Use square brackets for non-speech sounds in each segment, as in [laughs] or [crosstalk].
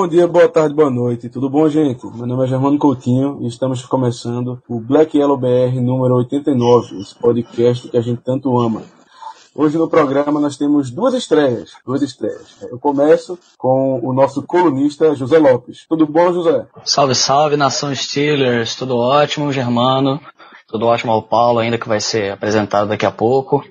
Bom dia, boa tarde, boa noite. Tudo bom, gente? Meu nome é Germano Coutinho e estamos começando o Black Yellow BR número 89, esse podcast que a gente tanto ama. Hoje no programa nós temos duas estreias, duas estreias. Eu começo com o nosso colunista José Lopes. Tudo bom, José? Salve, salve, nação Steelers. Tudo ótimo, Germano. Tudo ótimo ao Paulo, ainda que vai ser apresentado daqui a pouco.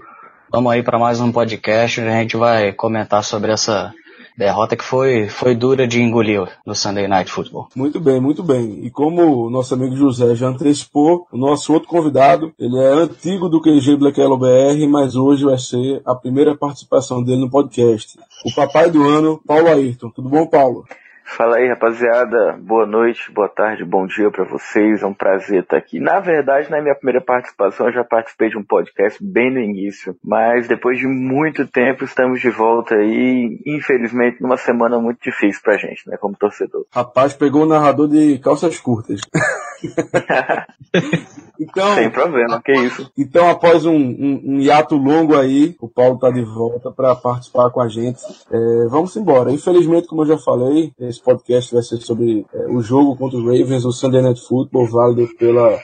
Vamos aí para mais um podcast onde a gente vai comentar sobre essa Derrota que foi, foi dura de engolir no Sunday Night Football. Muito bem, muito bem. E como o nosso amigo José já antecipou, o nosso outro convidado, ele é antigo do QG Black Yellow BR, mas hoje vai ser a primeira participação dele no podcast. O papai do ano, Paulo Ayrton. Tudo bom, Paulo? Fala aí, rapaziada. Boa noite, boa tarde, bom dia para vocês. É um prazer estar aqui. Na verdade, na minha primeira participação, eu já participei de um podcast bem no início, mas depois de muito tempo estamos de volta aí, infelizmente, numa semana muito difícil pra gente, né, como torcedor. Rapaz, pegou o narrador de calças curtas. [laughs] [laughs] então, Sem problema, que isso. Então, após um, um, um hiato longo aí, o Paulo tá de volta para participar com a gente. É, vamos embora. Infelizmente, como eu já falei, esse podcast vai ser sobre é, o jogo contra os Ravens, o Sunday Night Football, válido pela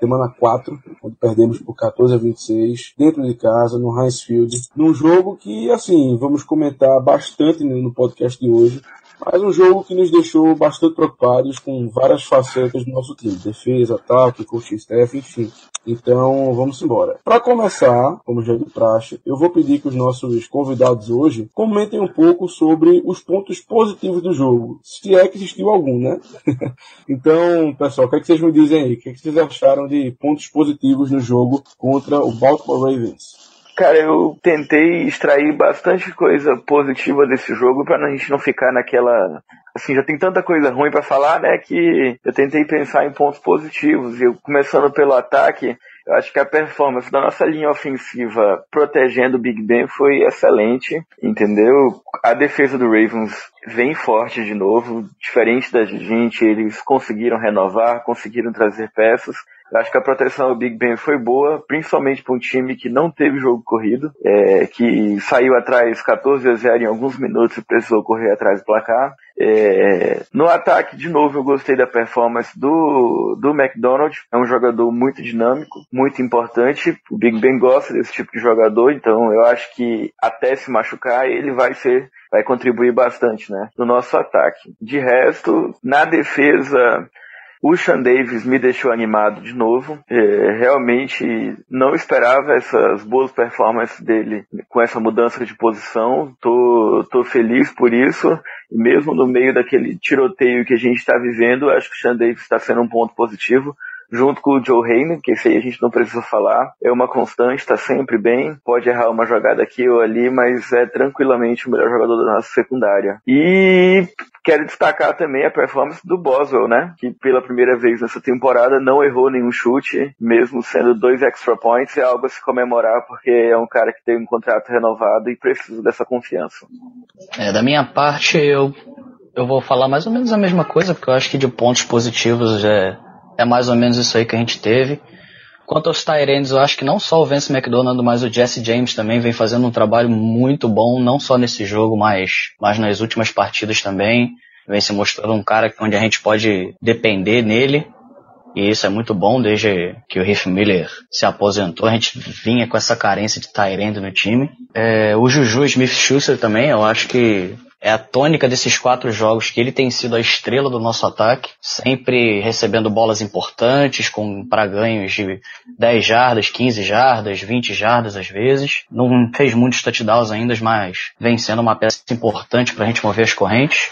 semana 4, onde perdemos por 14 a 26, dentro de casa, no Heinz Field, num jogo que, assim, vamos comentar bastante no podcast de hoje, mas um jogo que nos deixou bastante preocupados com várias facetas do nosso time. Defesa, ataque, coaching staff, enfim. Então, vamos embora. Para começar, como já é de praxe, eu vou pedir que os nossos convidados hoje comentem um pouco sobre os pontos positivos do jogo. Se é que existiu algum, né? [laughs] então, pessoal, o que, é que vocês me dizem aí? O que, é que vocês acharam de pontos positivos no jogo contra o Baltimore Ravens? Cara, eu tentei extrair bastante coisa positiva desse jogo para a gente não ficar naquela. Assim, já tem tanta coisa ruim para falar, né? Que eu tentei pensar em pontos positivos. E eu, começando pelo ataque, eu acho que a performance da nossa linha ofensiva protegendo o Big Ben foi excelente, entendeu? A defesa do Ravens vem forte de novo, diferente da gente, eles conseguiram renovar, conseguiram trazer peças. Eu acho que a proteção ao Big Ben foi boa, principalmente para um time que não teve jogo corrido, é, que saiu atrás 14 a 0 em alguns minutos e precisou correr atrás do placar. É, no ataque, de novo, eu gostei da performance do, do McDonald. É um jogador muito dinâmico, muito importante. O Big Ben gosta desse tipo de jogador, então eu acho que até se machucar, ele vai ser vai contribuir bastante, né, no nosso ataque. De resto, na defesa, o Sean Davis me deixou animado de novo. É, realmente não esperava essas boas performances dele com essa mudança de posição. Tô, tô feliz por isso. E mesmo no meio daquele tiroteio que a gente está vivendo, acho que o Sean Davis está sendo um ponto positivo junto com o Joe Hayne, que esse aí a gente não precisa falar. É uma constante, está sempre bem. Pode errar uma jogada aqui ou ali, mas é tranquilamente o melhor jogador da nossa secundária. E quero destacar também a performance do Boswell, né? Que pela primeira vez nessa temporada não errou nenhum chute, mesmo sendo dois extra points. É algo a se comemorar, porque é um cara que tem um contrato renovado e precisa dessa confiança. É, da minha parte, eu, eu vou falar mais ou menos a mesma coisa, porque eu acho que de pontos positivos é é mais ou menos isso aí que a gente teve. Quanto aos Tyrands, eu acho que não só o Vince McDonald, mas o Jesse James também vem fazendo um trabalho muito bom, não só nesse jogo, mas, mas nas últimas partidas também. Vem se mostrando um cara onde a gente pode depender nele. E isso é muito bom desde que o Riff Miller se aposentou. A gente vinha com essa carência de Tyrande no time. É, o Juju Smith-Schuster também, eu acho que é a tônica desses quatro jogos que ele tem sido a estrela do nosso ataque, sempre recebendo bolas importantes, com para ganhos de 10 jardas, 15 jardas, 20 jardas às vezes. Não fez muitos touchdowns ainda, mas vem sendo uma peça importante para a gente mover as correntes.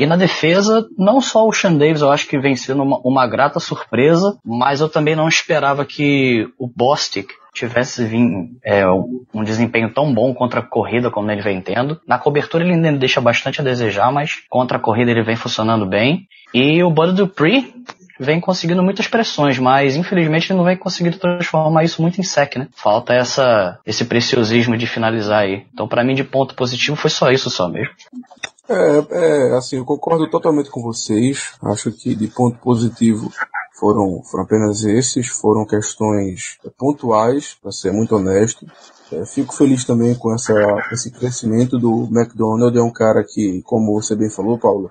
E na defesa, não só o Sean Davis, eu acho que vem sendo uma, uma grata surpresa, mas eu também não esperava que o Bostic tivesse vindo, é, um desempenho tão bom contra a corrida como ele vem tendo. Na cobertura ele ainda deixa bastante a desejar, mas contra a corrida ele vem funcionando bem. E o Bud Dupree vem conseguindo muitas pressões, mas infelizmente ele não vem conseguindo transformar isso muito em sec, né? Falta essa, esse preciosismo de finalizar aí. Então, para mim, de ponto positivo, foi só isso só mesmo. É, é, assim, eu concordo totalmente com vocês. Acho que de ponto positivo foram, foram apenas esses, foram questões pontuais, para ser muito honesto. É, fico feliz também com essa, esse crescimento do McDonald. É um cara que, como você bem falou, Paulo,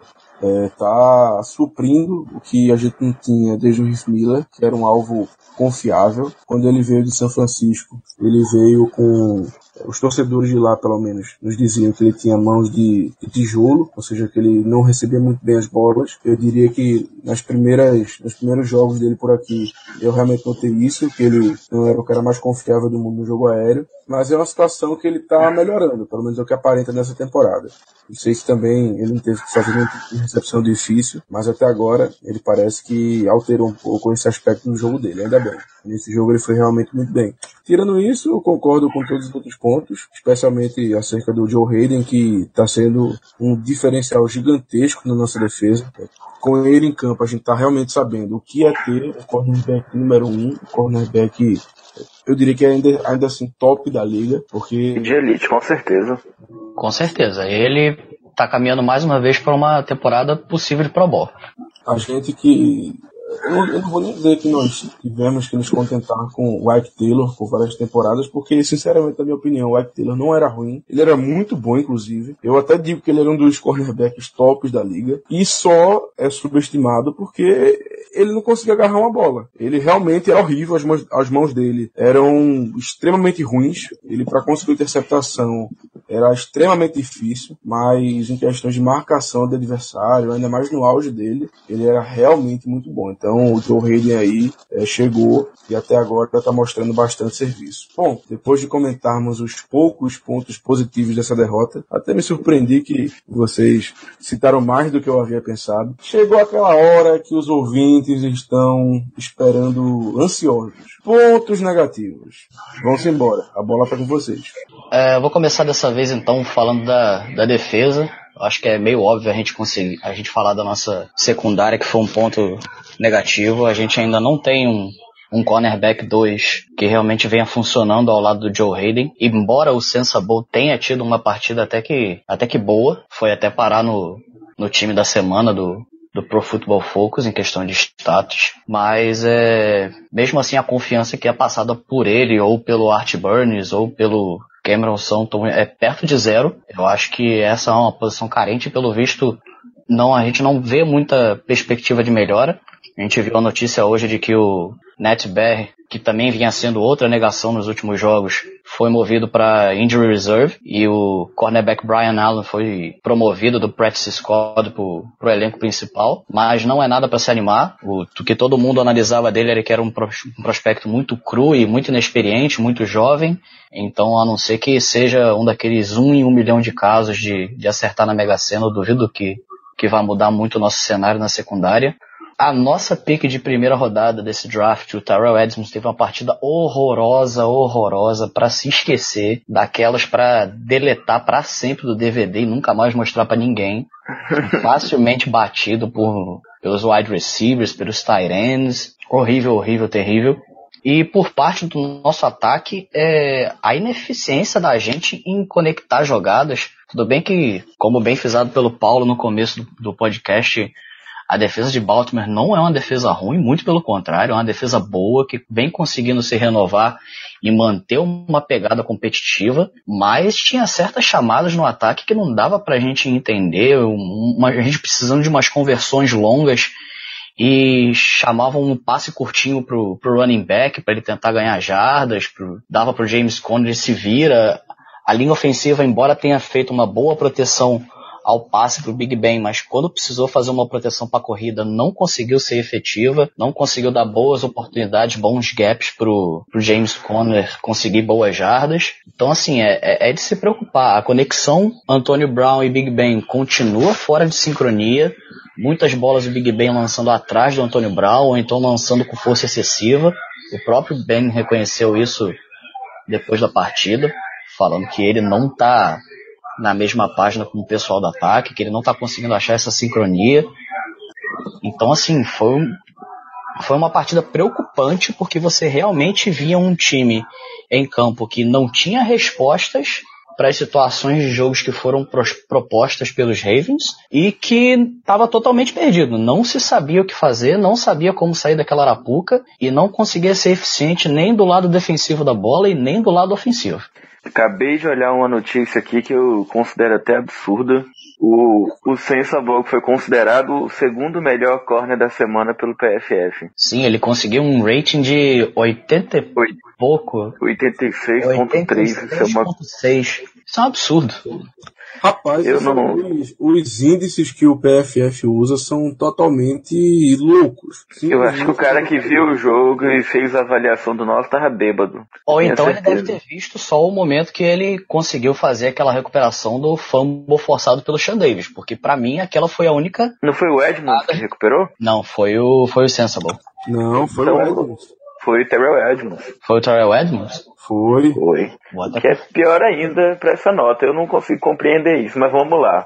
está é, suprindo o que a gente não tinha desde o Riff Miller, que era um alvo confiável. Quando ele veio de São Francisco, ele veio com os torcedores de lá, pelo menos, nos diziam que ele tinha mãos de, de, tijolo, ou seja, que ele não recebia muito bem as bolas. Eu diria que nas primeiras, nos primeiros jogos dele por aqui, eu realmente notei isso, que ele não era o cara mais confiável do mundo no jogo aéreo. Mas é uma situação que ele está melhorando, pelo menos é o que aparenta nessa temporada. Não sei se também ele não teve que fazer uma recepção difícil, mas até agora ele parece que alterou um pouco esse aspecto no jogo dele, ainda bem. Nesse jogo ele foi realmente muito bem. Tirando isso, eu concordo com todos os outros pontos, especialmente acerca do Joe Hayden, que está sendo um diferencial gigantesco na nossa defesa. Com ele em campo, a gente está realmente sabendo o que é ter o cornerback número um, o cornerback eu diria que é ainda, ainda assim top da liga, porque. De elite, com certeza. Com certeza. Ele tá caminhando mais uma vez para uma temporada possível de Pro Bowl. A gente que eu não, eu não, vou nem dizer que nós tivemos que nos contentar com o Ike Taylor por várias temporadas, porque, sinceramente, na minha opinião, o Ike Taylor não era ruim. Ele era muito bom, inclusive. Eu até digo que ele era um dos cornerbacks tops da liga. E só é subestimado porque ele não conseguia agarrar uma bola. Ele realmente era horrível, as mãos, as mãos dele eram extremamente ruins. Ele, para conseguir interceptação, era extremamente difícil, mas em questões de marcação do adversário, ainda mais no auge dele, ele era realmente muito bom. Então o Joe aí é, chegou e até agora está mostrando bastante serviço. Bom, depois de comentarmos os poucos pontos positivos dessa derrota, até me surpreendi que vocês citaram mais do que eu havia pensado. Chegou aquela hora que os ouvintes estão esperando ansiosos. Pontos negativos. Vamos embora. A bola está com vocês. É, vou começar dessa vez então falando da, da defesa. Acho que é meio óbvio a gente conseguir a gente falar da nossa secundária, que foi um ponto negativo. A gente ainda não tem um, um cornerback 2 que realmente venha funcionando ao lado do Joe Hayden. Embora o Sensible tenha tido uma partida até que, até que boa, foi até parar no, no time da semana do, do Pro Football Focus em questão de status, mas é, mesmo assim a confiança que é passada por ele ou pelo Art Burns ou pelo Cameron Santon é perto de zero. Eu acho que essa é uma posição carente, pelo visto não a gente não vê muita perspectiva de melhora. A gente viu a notícia hoje de que o Nat Bear, que também vinha sendo outra negação nos últimos jogos, foi movido para Injury Reserve e o cornerback Brian Allen foi promovido do practice squad para o elenco principal, mas não é nada para se animar. O, o, que todo mundo analisava dele era que era um, pro, prospecto muito cru e muito inexperiente, muito jovem, então a não ser que seja um daqueles um em um milhão de casos de, de acertar na Mega Sena, eu duvido que, que vai mudar muito o nosso cenário na secundária a nossa pick de primeira rodada desse draft, o Tyrell Edmonds teve uma partida horrorosa, horrorosa, para se esquecer, daquelas para deletar para sempre do DVD e nunca mais mostrar para ninguém. [laughs] Facilmente batido por pelos wide receivers, pelos tight ends, horrível, horrível, terrível. E por parte do nosso ataque, é, a ineficiência da gente em conectar jogadas. Tudo bem que, como bem frisado pelo Paulo no começo do, do podcast, a defesa de Baltimore não é uma defesa ruim, muito pelo contrário, é uma defesa boa que vem conseguindo se renovar e manter uma pegada competitiva, mas tinha certas chamadas no ataque que não dava pra gente entender, uma, a gente precisando de umas conversões longas e chamavam um passe curtinho pro, pro running back para ele tentar ganhar jardas, pro, dava pro James Conner se vira. A linha ofensiva, embora tenha feito uma boa proteção ao passe para o Big Ben, mas quando precisou fazer uma proteção para a corrida, não conseguiu ser efetiva, não conseguiu dar boas oportunidades, bons gaps para o James Conner conseguir boas jardas. Então, assim, é, é, é de se preocupar. A conexão Antônio Brown e Big Ben continua fora de sincronia. Muitas bolas do Big Ben lançando atrás do Antônio Brown, ou então lançando com força excessiva. O próprio Ben reconheceu isso depois da partida, falando que ele não está na mesma página com o pessoal do ataque, que ele não está conseguindo achar essa sincronia. Então, assim, foi foi uma partida preocupante porque você realmente via um time em campo que não tinha respostas para as situações de jogos que foram propostas pelos Ravens e que estava totalmente perdido. Não se sabia o que fazer, não sabia como sair daquela arapuca e não conseguia ser eficiente nem do lado defensivo da bola e nem do lado ofensivo. Acabei de olhar uma notícia aqui que eu considero até absurda. O, o Sensabaugh foi considerado o segundo melhor corner da semana pelo PFF. Sim, ele conseguiu um rating de 80 e pouco. 86.3. Isso é uma... Isso é um absurdo. Rapaz, eu não... os, os, índices que o PFF usa são totalmente loucos. eu acho que o cara que viu o jogo e fez a avaliação do nosso tava bêbado. Ou então certeza. ele deve ter visto só o momento que ele conseguiu fazer aquela recuperação do fumble forçado pelo Sean Davis, porque para mim aquela foi a única. Não foi o Edmonds que recuperou? Não, foi o, foi o Sensible. Não, foi então, o Edmonds. Foi o Terrell Edmonds. Foi o Terrell Edmonds? Foi. Foi. O que é pior ainda para essa nota. Eu não consigo compreender isso, mas vamos lá.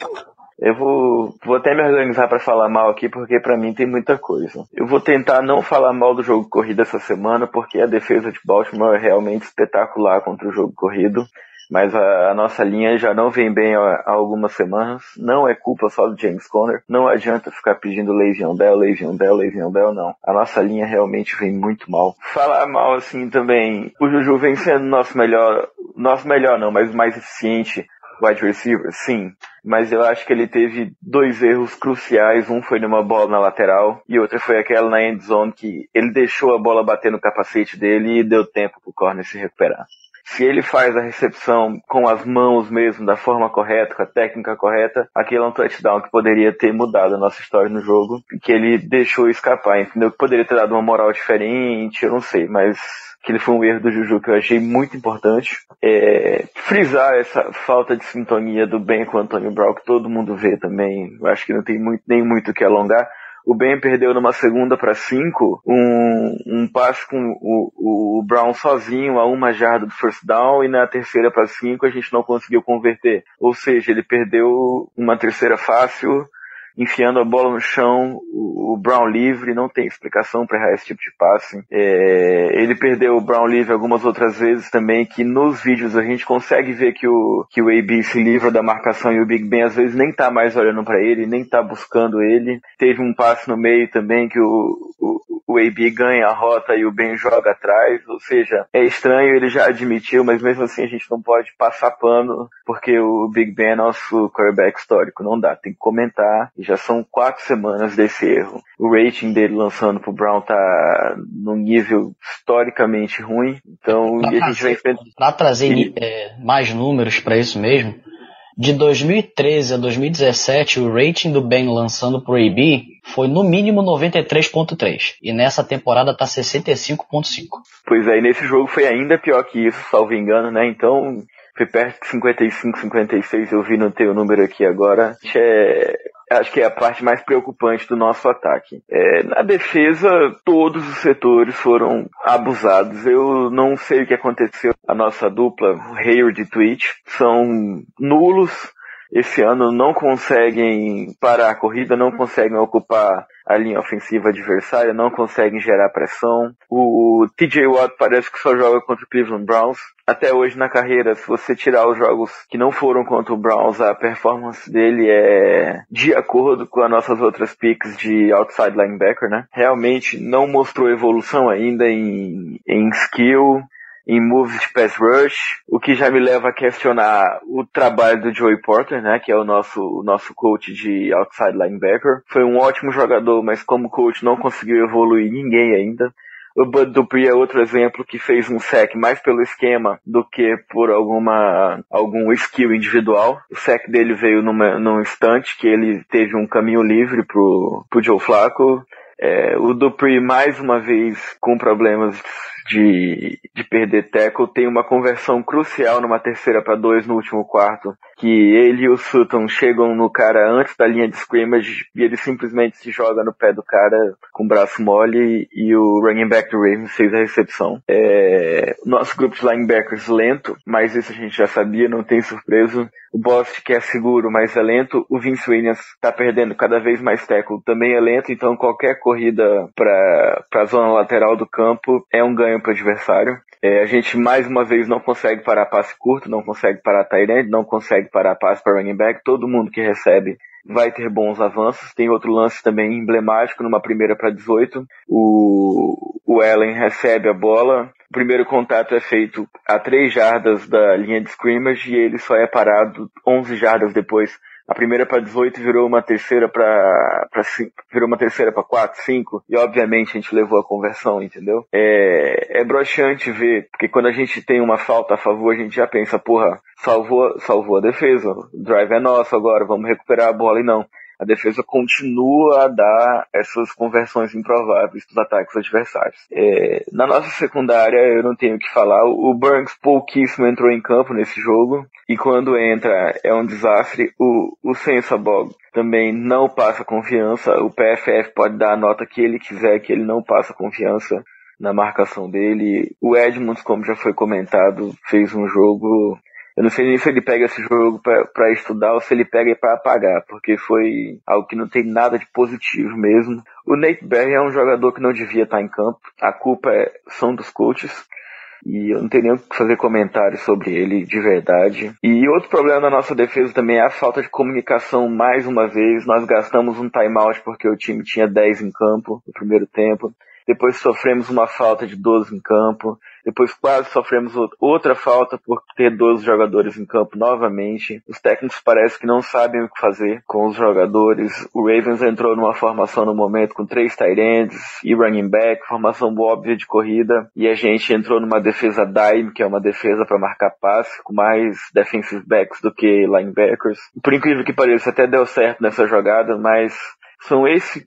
Eu vou, vou até me organizar para falar mal aqui, porque para mim tem muita coisa. Eu vou tentar não falar mal do jogo corrido essa semana, porque a defesa de Baltimore é realmente espetacular contra o jogo corrido mas a, a, nossa linha já não vem bem há, há, algumas semanas. Não é culpa só do James Conner. Não adianta ficar pedindo Le'Veon Bell, Le'Veon Bell, Le'Veon Bell, não. A nossa linha realmente vem muito mal. Falar mal assim também, o Juju vem sendo nosso melhor, nosso melhor não, mas mais eficiente wide receiver, sim. Mas eu acho que ele teve dois erros cruciais. Um foi numa bola na lateral e outra foi aquela na end zone que ele deixou a bola bater no capacete dele e deu tempo pro corner se recuperar se ele faz a recepção com as mãos mesmo, da forma correta, com a técnica correta, aquele é um touchdown que poderia ter mudado a nossa história no jogo, que ele deixou escapar, entendeu? Que poderia ter dado uma moral diferente, eu não sei, mas aquele foi um erro do Juju que eu achei muito importante. É, frisar essa falta de sintonia do Ben com o Antônio Brown, que todo mundo vê também, eu acho que não tem muito, nem muito o que alongar o Ben perdeu numa segunda para cinco um, um passe com o, o Brown sozinho a uma jarda do first down e na terceira para cinco a gente não conseguiu converter. Ou seja, ele perdeu uma terceira fácil enfiando a bola no chão, o, Brown livre, não tem explicação para errar esse tipo de passe. É, ele perdeu o Brown livre algumas outras vezes também, que nos vídeos a gente consegue ver que o, que o AB se livra da marcação e o Big Ben às vezes nem tá mais olhando para ele, nem tá buscando ele. Teve um passe no meio também que o, o, o AB ganha a rota e o Ben joga atrás, ou seja, é estranho, ele já admitiu, mas mesmo assim a gente não pode passar pano, porque o Big Ben é nosso quarterback histórico, não dá, tem que comentar já são quatro semanas desse erro. O rating dele lançando pro Brown tá num nível historicamente ruim. Então, pra a gente vai enfrentar. Pra trazer é, mais números para isso mesmo, de 2013 a 2017, o rating do Ben lançando pro AB foi no mínimo 93.3 e nessa temporada tá 65.5. Pois é, e nesse jogo foi ainda pior que isso, salvo engano, né? Então, foi perto de 55, 56, eu vi no teu número aqui agora. É, acho que é a parte mais preocupante do nosso ataque. É, na defesa, todos os setores foram abusados. Eu não sei o que aconteceu. A nossa dupla, Hayward e Twitch, são nulos. Esse ano não conseguem parar a corrida, não conseguem ocupar a linha ofensiva adversária, não conseguem gerar pressão. O, TJ Watt parece que só joga contra o Cleveland Browns. Até hoje na carreira, se você tirar os jogos que não foram contra o Browns, a performance dele é de acordo com as nossas outras picks de outside linebacker, né? Realmente não mostrou evolução ainda em, em skill, em moves de pass rush, o que já me leva a questionar o trabalho do Joey Porter, né, que é o nosso, o nosso coach de outside linebacker. Foi um ótimo jogador, mas como coach não conseguiu evoluir ninguém ainda. O Bud Dupree é outro exemplo que fez um sec mais pelo esquema do que por alguma algum skill individual. O sec dele veio numa, num instante que ele teve um caminho livre pro, pro Joe Flacco. É, o Dupree mais uma vez com problemas de, de perder tackle, tem uma conversão crucial numa terceira para dois no último quarto, que ele e o Sutton chegam no cara antes da linha de scrimmage e ele simplesmente se joga no pé do cara com o braço mole e o running back do Ravens fez a recepção. É, nosso grupo de linebackers lento, mas isso a gente já sabia, não tem surpresa. O Bost, que é seguro, mas é lento. O Vince Williams está perdendo cada vez mais tackle, também é lento, então qualquer corrida para a zona lateral do campo é um ganho para o adversário. É, a gente mais uma vez não consegue parar passe curto, não consegue parar tight não consegue parar passe para running back. Todo mundo que recebe vai ter bons avanços. Tem outro lance também emblemático numa primeira para 18. O, o Allen recebe a bola, o primeiro contato é feito a 3 jardas da linha de scrimmage e ele só é parado 11 jardas depois. A primeira para 18 virou uma terceira para virou uma terceira para 4, 5 e obviamente a gente levou a conversão, entendeu? É, é broxante ver, porque quando a gente tem uma falta a favor, a gente já pensa, porra, salvou, salvou a defesa, o drive é nosso agora, vamos recuperar a bola e não a defesa continua a dar essas conversões improváveis dos ataques adversários. É, na nossa secundária, eu não tenho o que falar, o Burns pouquíssimo entrou em campo nesse jogo, e quando entra é um desastre. O, o Sensabog também não passa confiança, o PFF pode dar a nota que ele quiser, que ele não passa confiança na marcação dele. O Edmonds, como já foi comentado, fez um jogo eu não sei nem se ele pega esse jogo para estudar ou se ele pega para apagar, porque foi algo que não tem nada de positivo mesmo. O Nate Berry é um jogador que não devia estar em campo. A culpa é, são dos coaches. E eu não tenho nem o que fazer comentários sobre ele de verdade. E outro problema da nossa defesa também é a falta de comunicação mais uma vez. Nós gastamos um timeout porque o time tinha 10 em campo no primeiro tempo. Depois sofremos uma falta de 12 em campo. Depois quase sofremos outra falta por ter 12 jogadores em campo novamente. Os técnicos parecem que não sabem o que fazer com os jogadores. O Ravens entrou numa formação no momento com três tight ends e running back, formação óbvia de corrida. E a gente entrou numa defesa dime, que é uma defesa para marcar passe, com mais defensive backs do que linebackers. Por incrível que pareça, até deu certo nessa jogada, mas são esse,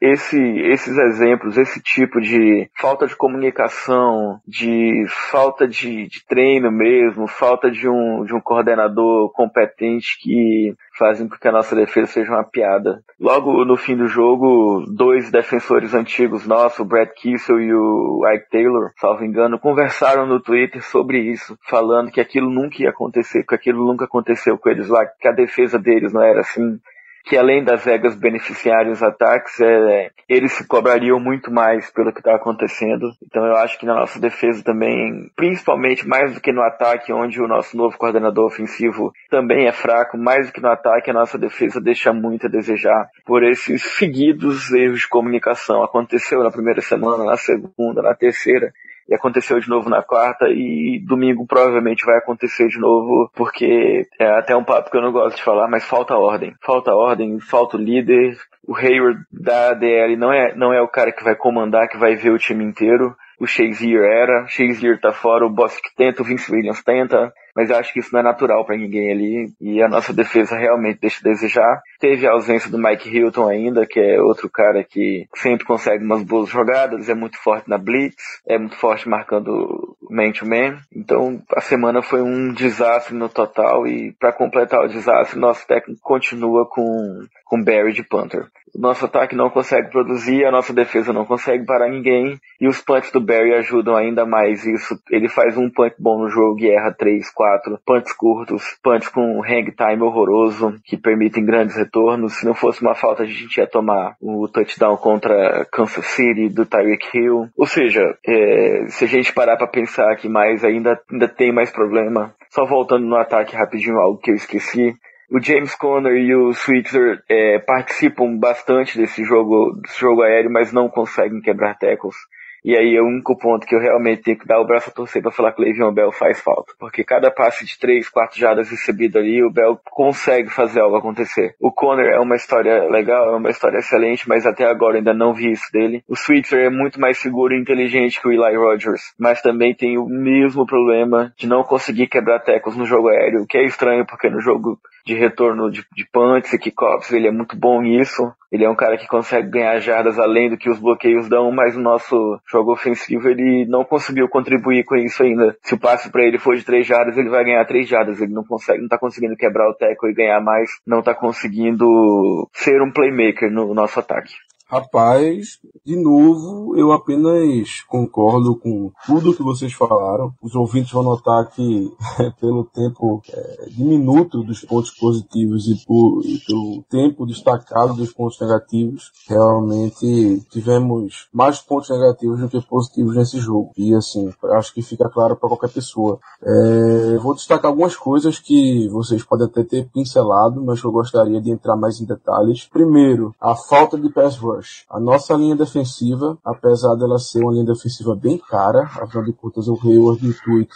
esse, esses exemplos, esse tipo de falta de comunicação, de falta de, de, treino mesmo, falta de um, de um coordenador competente que fazem com que a nossa defesa seja uma piada. Logo no fim do jogo, dois defensores antigos nossos, o Brad Kissel e o Ike Taylor, salvo engano, conversaram no Twitter sobre isso, falando que aquilo nunca ia acontecer, que aquilo nunca aconteceu com eles lá, que a defesa deles não era assim, que além das regras beneficiarem os ataques, é, eles se cobrariam muito mais pelo que está acontecendo. Então eu acho que na nossa defesa também, principalmente mais do que no ataque, onde o nosso novo coordenador ofensivo também é fraco, mais do que no ataque, a nossa defesa deixa muito a desejar por esses seguidos erros de comunicação. Aconteceu na primeira semana, na segunda, na terceira e aconteceu de novo na quarta e domingo provavelmente vai acontecer de novo porque é até um papo que eu não gosto de falar, mas falta ordem. Falta ordem, falta o líder. O Hayward da ADL não é, não é o cara que vai comandar, que vai ver o time inteiro. O Shazier era, Shazier tá fora, o Boss que tenta, o Vince Williams tenta mas eu acho que isso não é natural para ninguém ali e a nossa defesa realmente deixa a desejar. Teve a ausência do Mike Hilton ainda, que é outro cara que sempre consegue umas boas jogadas, é muito forte na blitz, é muito forte marcando man-to-man. Então a semana foi um desastre no total e para completar o desastre, nosso técnico continua com com Barry de Panther. O nosso ataque não consegue produzir, a nossa defesa não consegue parar ninguém e os punts do Barry ajudam ainda mais isso. Ele faz um punt bom no jogo e erra 3, 4 quatro, punts curtos, punts com hang time horroroso, que permitem grandes retornos. Se não fosse uma falta, a gente ia tomar o touchdown contra Kansas City do Tyreek Hill. Ou seja, é, se a gente parar para pensar que mais ainda, ainda tem mais problema. Só voltando no ataque rapidinho, algo que eu esqueci. O James Conner e o Switzer é, participam bastante desse jogo, desse jogo aéreo, mas não conseguem quebrar tackles. E aí é o único ponto que eu realmente tenho que dar o braço a torcer para falar que o Le'Veon Bell faz falta. Porque cada passe de três, quatro jardas recebido ali, o Bell consegue fazer algo acontecer. O Conner é uma história legal, é uma história excelente, mas até agora ainda não vi isso dele. O Switzer é muito mais seguro e inteligente que o Eli Rogers, mas também tem o mesmo problema de não conseguir quebrar tecos no jogo aéreo, o que é estranho porque no jogo de retorno de, de punts e kickoffs, ele é muito bom nisso. Ele é um cara que consegue ganhar jardas além do que os bloqueios dão, mas o nosso jogo ofensivo, ele não conseguiu contribuir com isso ainda. Se o passe para ele for de três jardas, ele vai ganhar três jardas. Ele não consegue, não tá conseguindo quebrar o teco e ganhar mais, não tá conseguindo ser um playmaker no nosso ataque. Rapaz, de novo, eu apenas concordo com tudo que vocês falaram. Os ouvintes vão notar que, [laughs] pelo tempo é, diminuto dos pontos positivos e, por, e pelo tempo destacado dos pontos negativos, realmente tivemos mais pontos negativos do que positivos nesse jogo. E assim, acho que fica claro para qualquer pessoa. É, vou destacar algumas coisas que vocês podem até ter pincelado, mas eu gostaria de entrar mais em detalhes. Primeiro, a falta de pass rush rush. A nossa linha defensiva, apesar dela ser uma linha defensiva bem cara, afinal de contas o Hayward e o Tweet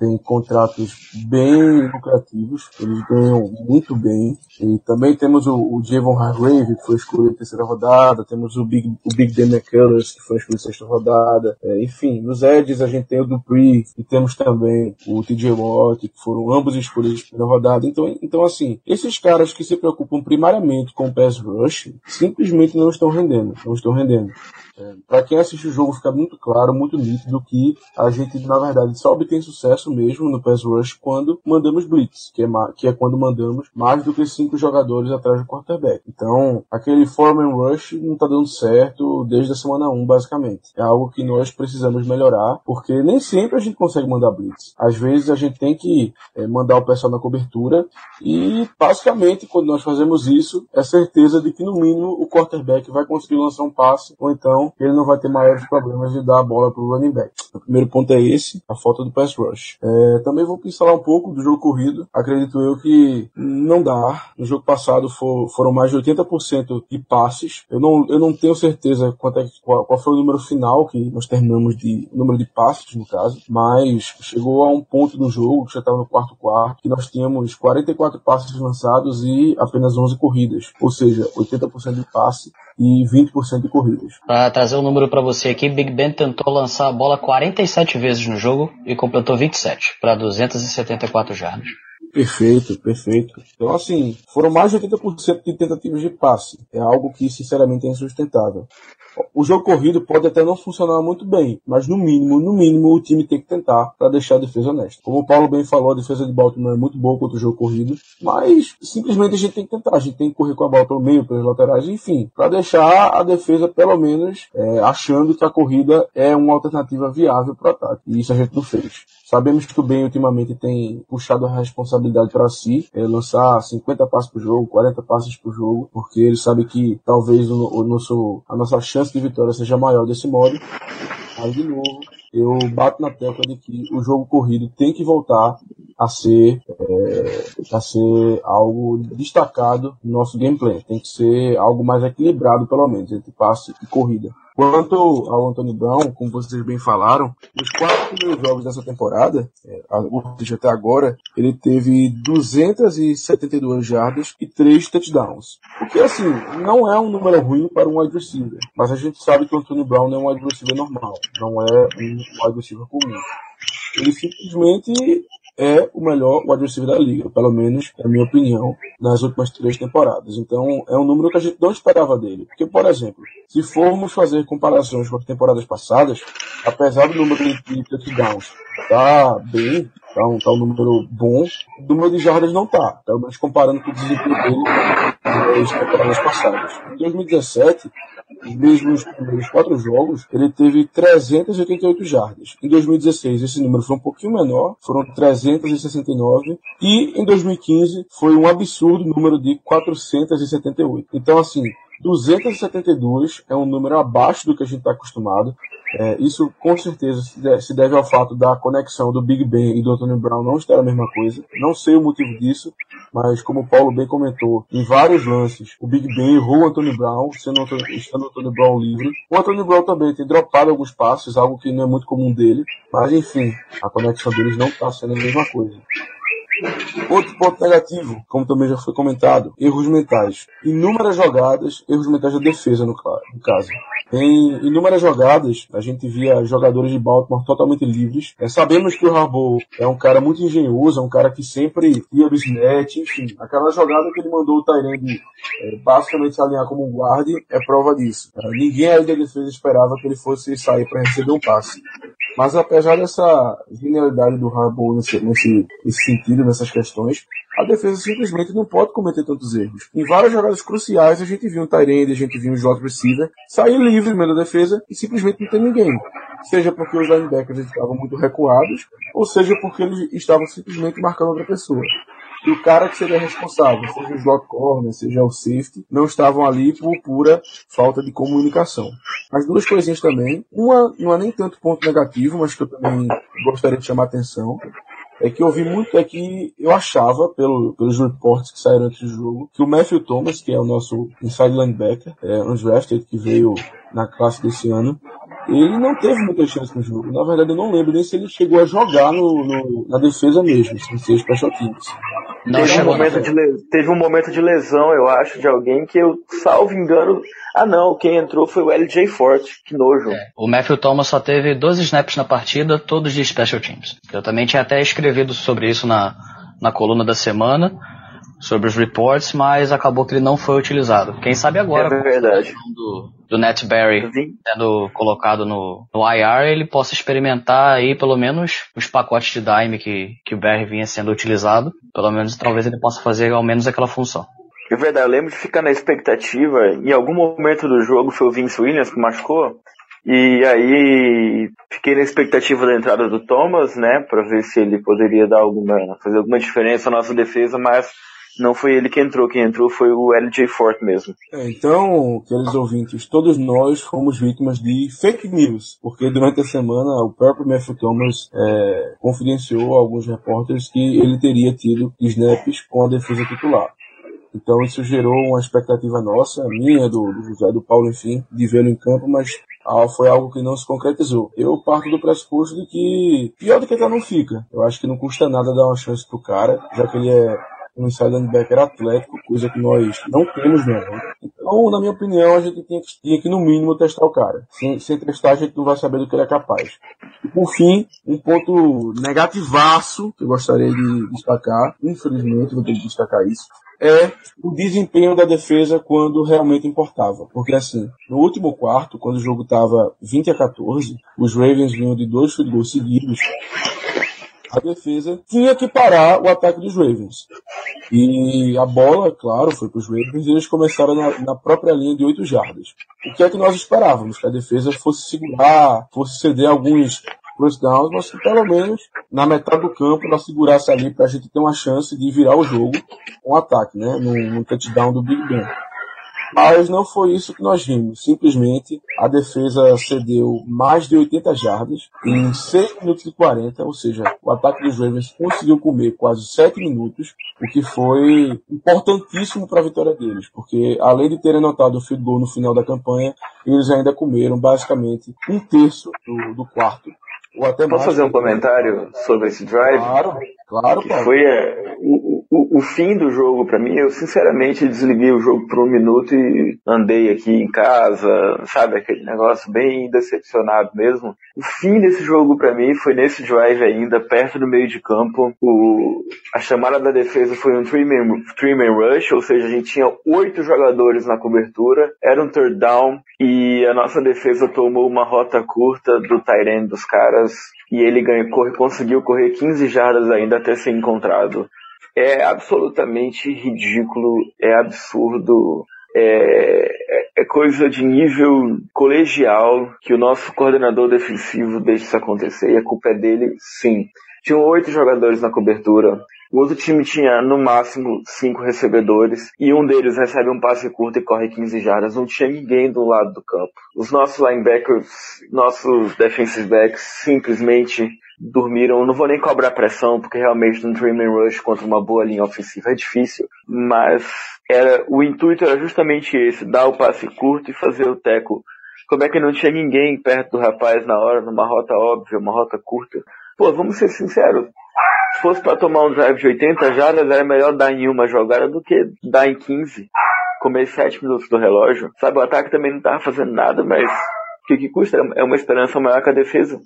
tem contratos bem lucrativos, eles ganham muito bem. E também temos o, o Javon Hargrave, que foi escolhido em terceira rodada, temos o Big, o Big Dan McCullers, que foi escolhido em sexta rodada. É, enfim, nos Edges a gente tem o Dupree e temos também o TJ Watt, que foram ambos escolhidos na rodada. Então, então, assim, esses caras que se preocupam primariamente com o pass rush, simplesmente não estão rendendo, não estão rendendo. É, para quem assiste o jogo fica muito claro, muito nítido que a gente, na verdade, só obtém sucesso mesmo no pass rush quando mandamos blitz, que é, que é quando mandamos mais do que cinco jogadores atrás do quarterback. Então, aquele foreman rush não está dando certo desde a semana 1, basicamente. É algo que nós precisamos melhorar, porque nem sempre a gente consegue mandar blitz. Às vezes a gente tem que é, mandar o pessoal na cobertura e, basicamente, quando nós fazemos isso, é certeza de que, no mínimo, o quarterback vai conseguir lançar um passe, ou então ele não vai ter maiores problemas de dar a bola para o running back. O primeiro ponto é esse, a falta do pass rush. É, também vou pincelar um pouco do jogo corrido. Acredito eu que não dá. No jogo passado for, foram mais de 80% de passes. Eu não, eu não tenho certeza quanto é, qual, qual foi o número final que nós terminamos de número de passes no caso, mas chegou a um ponto do jogo que já estava no quarto quarto que nós tínhamos 44 passes lançados e apenas 11 corridas, ou seja, 80% de passe e 20% de corridas. Para trazer um número para você aqui, Big Ben tentou lançar a bola 47 vezes no jogo e completou 27 para 274 jardas. Perfeito, perfeito. Então, assim, foram mais de 80% de tentativas de passe. É algo que, sinceramente, é insustentável. O jogo corrido pode até não funcionar muito bem, mas no mínimo, no mínimo, o time tem que tentar para deixar a defesa honesta. Como o Paulo bem falou, a defesa de Baltimore é muito boa contra o jogo corrido, mas simplesmente a gente tem que tentar, a gente tem que correr com a bola pelo meio, pelas laterais, enfim, para deixar a defesa pelo menos é, achando que a corrida é uma alternativa viável para o ataque. E isso a gente não fez. Sabemos que o Ben ultimamente tem puxado a responsabilidade para si, é, lançar 50 passes por jogo, 40 passes por jogo, porque ele sabe que talvez o, o nosso, a nossa chance de vitória seja maior desse modo. Aí de novo, eu bato na tecla de que o jogo corrido tem que voltar a ser, é, a ser algo destacado no nosso gameplay. Tem que ser algo mais equilibrado, pelo menos, entre passe e corrida. Quanto ao Antônio Brown, como vocês bem falaram, nos quatro primeiros jogos dessa temporada, é, ou seja, até agora, ele teve 272 jardas e 3 touchdowns. O que, assim, não é um número ruim para um wide receiver, mas a gente sabe que o Antônio Brown não é um wide receiver normal, não é um wide receiver comum. Ele simplesmente é o melhor wide receiver da liga, pelo menos, na minha opinião, nas últimas três temporadas. Então, é um número que a gente não esperava dele. Porque, por exemplo, se formos fazer comparações com as temporadas passadas, apesar do número de touchdowns tá bem, tá um, tá um número bom, o número de jardas não tá, pelo menos comparando com o desempenho dele nas temporadas passadas. Em 2017, mesmo nos primeiros quatro jogos, ele teve 388 jardas. Em 2016, esse número foi um pouquinho menor, foram 369. E em 2015, foi um absurdo número de 478. Então, assim, 272 é um número abaixo do que a gente está acostumado. É, isso com certeza se deve ao fato da conexão do Big Ben e do Antonio Brown não estar a mesma coisa. Não sei o motivo disso, mas como o Paulo bem comentou, em vários lances, o Big Ben errou o Antonio Brown, sendo estando o Antonio Brown livre. O Antonio Brown também tem dropado alguns passes, algo que não é muito comum dele, mas enfim, a conexão deles não está sendo a mesma coisa. Outro ponto negativo, como também já foi comentado, erros mentais. Inúmeras jogadas, erros mentais da defesa no, caso. Em inúmeras jogadas, a gente via jogadores de Baltimore totalmente livres. É, sabemos que o Harbaugh é um cara muito engenhoso, é um cara que sempre ia o snatch, enfim. Aquela jogada que ele mandou o Tyrande é, basicamente se alinhar como um guarde é prova disso. É, ninguém aí da defesa esperava que ele fosse sair para receber um passe. Mas apesar dessa genialidade do Harbaugh nesse, nesse, nesse sentido, nessas questões, a defesa simplesmente não pode cometer tantos erros. Em várias jogadas cruciais, a gente viu um Tyrande, a gente viu um slot receiver sair livre no meio da defesa e simplesmente não tem ninguém. Seja porque os linebackers estavam muito recuados, ou seja porque eles estavam simplesmente marcando outra pessoa e o cara que seria responsável, seja o slot corner, seja o safety, não estavam ali por pura falta de comunicação. As duas coisinhas também, uma não é nem tanto ponto negativo, mas que eu também gostaria de chamar a atenção, é que eu vi muito, é que eu achava, pelo, pelos reportes que saíram antes do jogo, que o Matthew Thomas, que é o nosso inside linebacker, é, um drafted que veio na classe desse ano, ele não teve muita chance no jogo. Na verdade, eu não lembro nem se ele chegou a jogar no, no na defesa mesmo, sem ser special teams. Não teve, um momento de les... teve um momento de lesão, eu acho, de alguém que eu, salvo engano. Ah, não, quem entrou foi o LJ Forte, que nojo. É, o Matthew Thomas só teve 12 snaps na partida, todos de special teams. Eu também tinha até escrevido sobre isso na, na coluna da semana sobre os reports, mas acabou que ele não foi utilizado. Quem sabe agora, é verdade. do, do Net Barry sendo colocado no, no IR, ele possa experimentar aí pelo menos os pacotes de dime que, que o Barry vinha sendo utilizado. Pelo menos talvez ele possa fazer ao menos aquela função. É verdade, eu lembro de ficar na expectativa, em algum momento do jogo foi o Vince Williams que machucou, e aí fiquei na expectativa da entrada do Thomas, né, para ver se ele poderia dar alguma, fazer alguma diferença na nossa defesa, mas não foi ele que entrou, quem entrou foi o LJ Fort mesmo. É, então, queridos ouvintes, todos nós fomos vítimas de fake news, porque durante a semana o próprio Matthew Thomas é, confidenciou a alguns repórteres que ele teria tido snaps com a defesa titular. Então isso gerou uma expectativa nossa, minha, do, do José, do Paulo, enfim, de vê-lo em campo, mas ah, foi algo que não se concretizou. Eu parto do pressuposto de que pior do que até não fica. Eu acho que não custa nada dar uma chance pro cara, já que ele é um inside linebacker atlético, coisa que nós não temos né? Então, na minha opinião, a gente tinha que, tinha que no mínimo testar o cara. Sem, sem testar, a gente não vai saber do que ele é capaz. E por fim, um ponto negativaço que eu gostaria de destacar, infelizmente vou ter que destacar isso, é o desempenho da defesa quando realmente importava. Porque assim, no último quarto, quando o jogo estava 20 a 14, os Ravens vinham de dois field seguidos a defesa tinha que parar o ataque dos Ravens. E a bola, claro, foi para os Ravens e eles começaram na, na, própria linha de 8 jardas. O que é que nós esperávamos? Que a defesa fosse segurar, fosse ceder alguns first downs, mas que pelo menos na metade do campo ela segurasse ali para a gente ter uma chance de virar o jogo com um ataque, né? No, touchdown do Big Ben. Mas não foi isso que nós vimos. Simplesmente a defesa cedeu mais de 80 jardas em 6 minutos e 40, ou seja, o ataque dos Ravens conseguiu comer quase 7 minutos, o que foi importantíssimo para a vitória deles, porque além de terem anotado o field goal no final da campanha, eles ainda comeram basicamente um terço do, do quarto. Ou até Posso fazer um comentário sobre esse drive? Claro, claro. Que foi é, o, o, o fim do jogo para mim, eu sinceramente desliguei o jogo por um minuto e andei aqui em casa, sabe, aquele negócio bem decepcionado mesmo. O fim desse jogo para mim foi nesse drive ainda, perto do meio de campo. O, a chamada da defesa foi um three-man three -man rush, ou seja, a gente tinha oito jogadores na cobertura, era um third down e a nossa defesa tomou uma rota curta do Tyrene dos caras e ele corre, conseguiu correr 15 jardas ainda até ser encontrado é absolutamente ridículo, é absurdo, é, é, coisa de nível colegial que o nosso coordenador defensivo deixe isso acontecer e a culpa é dele, sim. Tinham oito jogadores na cobertura. O outro time tinha no máximo cinco recebedores e um deles recebe um passe curto e corre 15 jardas. Não tinha ninguém do lado do campo. Os nossos linebackers, nossos defensive backs simplesmente dormiram. Não vou nem cobrar pressão, porque realmente no Dream Rush contra uma boa linha ofensiva é difícil. Mas era o intuito era justamente esse, dar o passe curto e fazer o teco. Como é que não tinha ninguém perto do rapaz na hora, numa rota óbvia, uma rota curta? Pô, vamos ser sinceros. Se fosse para tomar um drive de 80 jardas, era melhor dar em uma jogada do que dar em 15. Comer 7 minutos do relógio. Sabe, o ataque também não tava fazendo nada, mas o que, que custa? É uma esperança maior que a defesa.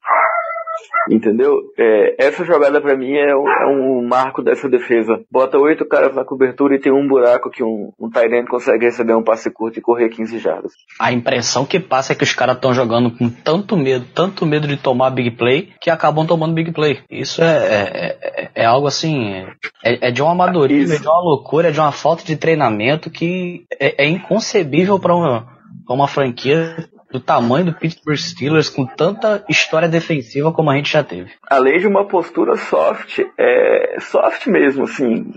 Entendeu? É, essa jogada para mim é um, é um, marco dessa defesa. Bota oito caras na cobertura e tem um buraco que um, um Tyrant consegue receber um passe curto e correr 15 jardas. A impressão que passa é que os caras estão jogando com tanto medo, tanto medo de tomar big play, que acabam tomando big play. Isso é, é, é, é algo assim, é, é de um amadorismo, é de uma loucura, é de uma falta de treinamento que é, é inconcebível para uma, uma franquia do tamanho do Pittsburgh Steelers com tanta história defensiva como a gente já teve. Além de uma postura soft, é soft mesmo, assim.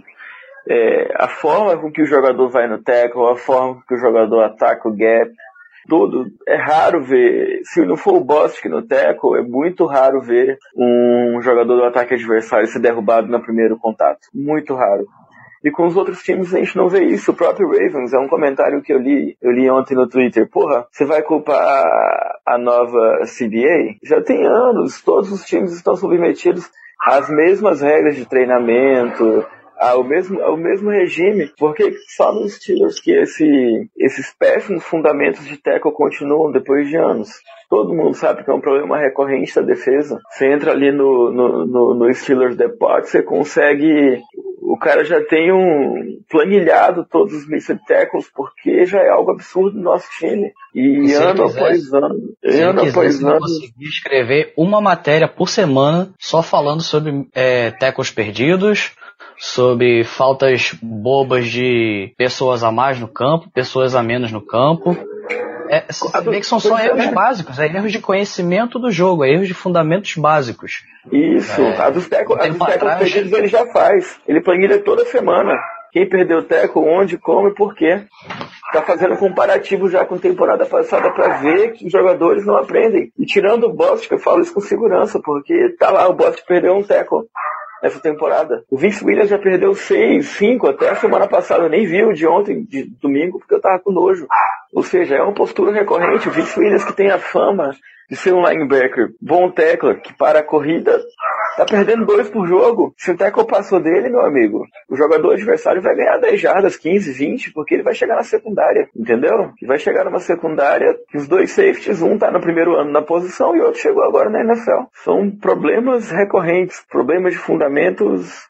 É, a forma com que o jogador vai no tackle, a forma com que o jogador ataca o gap, tudo. É raro ver, se não for o Bostic no tackle, é muito raro ver um jogador do ataque adversário ser derrubado no primeiro contato. Muito raro. E com os outros times a gente não vê isso. O próprio Ravens é um comentário que eu li, eu li ontem no Twitter. Porra, você vai culpar a nova CBA? Já tem anos, todos os times estão submetidos às mesmas regras de treinamento, ao mesmo, ao mesmo regime, porque só nos Steelers que esse, esses péssimos fundamentos de tackle continuam depois de anos. Todo mundo sabe que é um problema recorrente da defesa. Você entra ali no, no, no, no Steelers Depot, você consegue o cara já tem um planilhado todos os missed tackles, porque já é algo absurdo no nosso time. E, ano após ano, ano após ano. conseguir escrever uma matéria por semana só falando sobre é, tackles perdidos, sobre faltas bobas de pessoas a mais no campo, pessoas a menos no campo. É, vê que são só erros básicos, é erros de conhecimento do jogo, é erros de fundamentos básicos. Isso, é, a dos tecos perdidos ele já faz. Ele planilha toda semana. Quem perdeu o teco, onde, como e por quê. Tá fazendo comparativo já com temporada passada para ver que os jogadores não aprendem. E tirando o Boston, eu falo isso com segurança, porque tá lá, o Boston perdeu um teco essa temporada. O Vince Williams já perdeu seis, cinco, até a semana passada. Eu nem vi o de ontem, de domingo, porque eu tava com nojo. Ou seja, é uma postura recorrente. O Vince Williams que tem a fama de ser um linebacker bom tackler, que para a corrida tá perdendo dois por jogo. Se o tackle passou dele, meu amigo, o jogador adversário vai ganhar 10 jardas, 15, 20, porque ele vai chegar na secundária, entendeu? E vai chegar numa secundária que os dois safeties, um tá no primeiro ano na posição e o outro chegou agora na NFL. São problemas recorrentes, problemas de fundamentos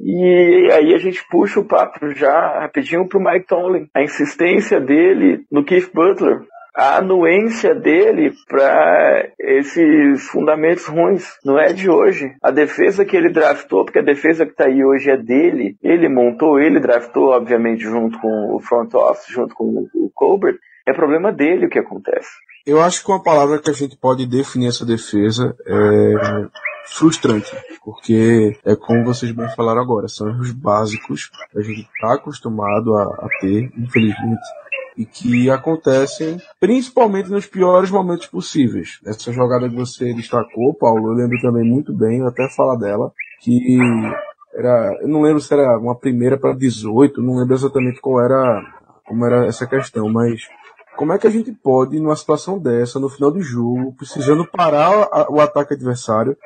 e aí a gente puxa o papo já rapidinho pro Mike Tomlin. A insistência dele no Keith Butler a anuência dele para esses fundamentos ruins. Não é de hoje. A defesa que ele draftou, porque a defesa que está aí hoje é dele, ele montou, ele draftou, obviamente, junto com o front office, junto com o Colbert. É problema dele o que acontece. Eu acho que uma palavra que a gente pode definir essa defesa é frustrante, porque é como vocês bem falaram agora, são erros básicos que a gente está acostumado a, a ter, infelizmente e que acontecem principalmente nos piores momentos possíveis. Essa jogada que você destacou, Paulo, eu lembro também muito bem, eu até falar dela, que era, eu não lembro se era uma primeira para 18, não lembro exatamente qual era, como era essa questão, mas como é que a gente pode, numa situação dessa, no final do jogo, precisando parar o ataque adversário,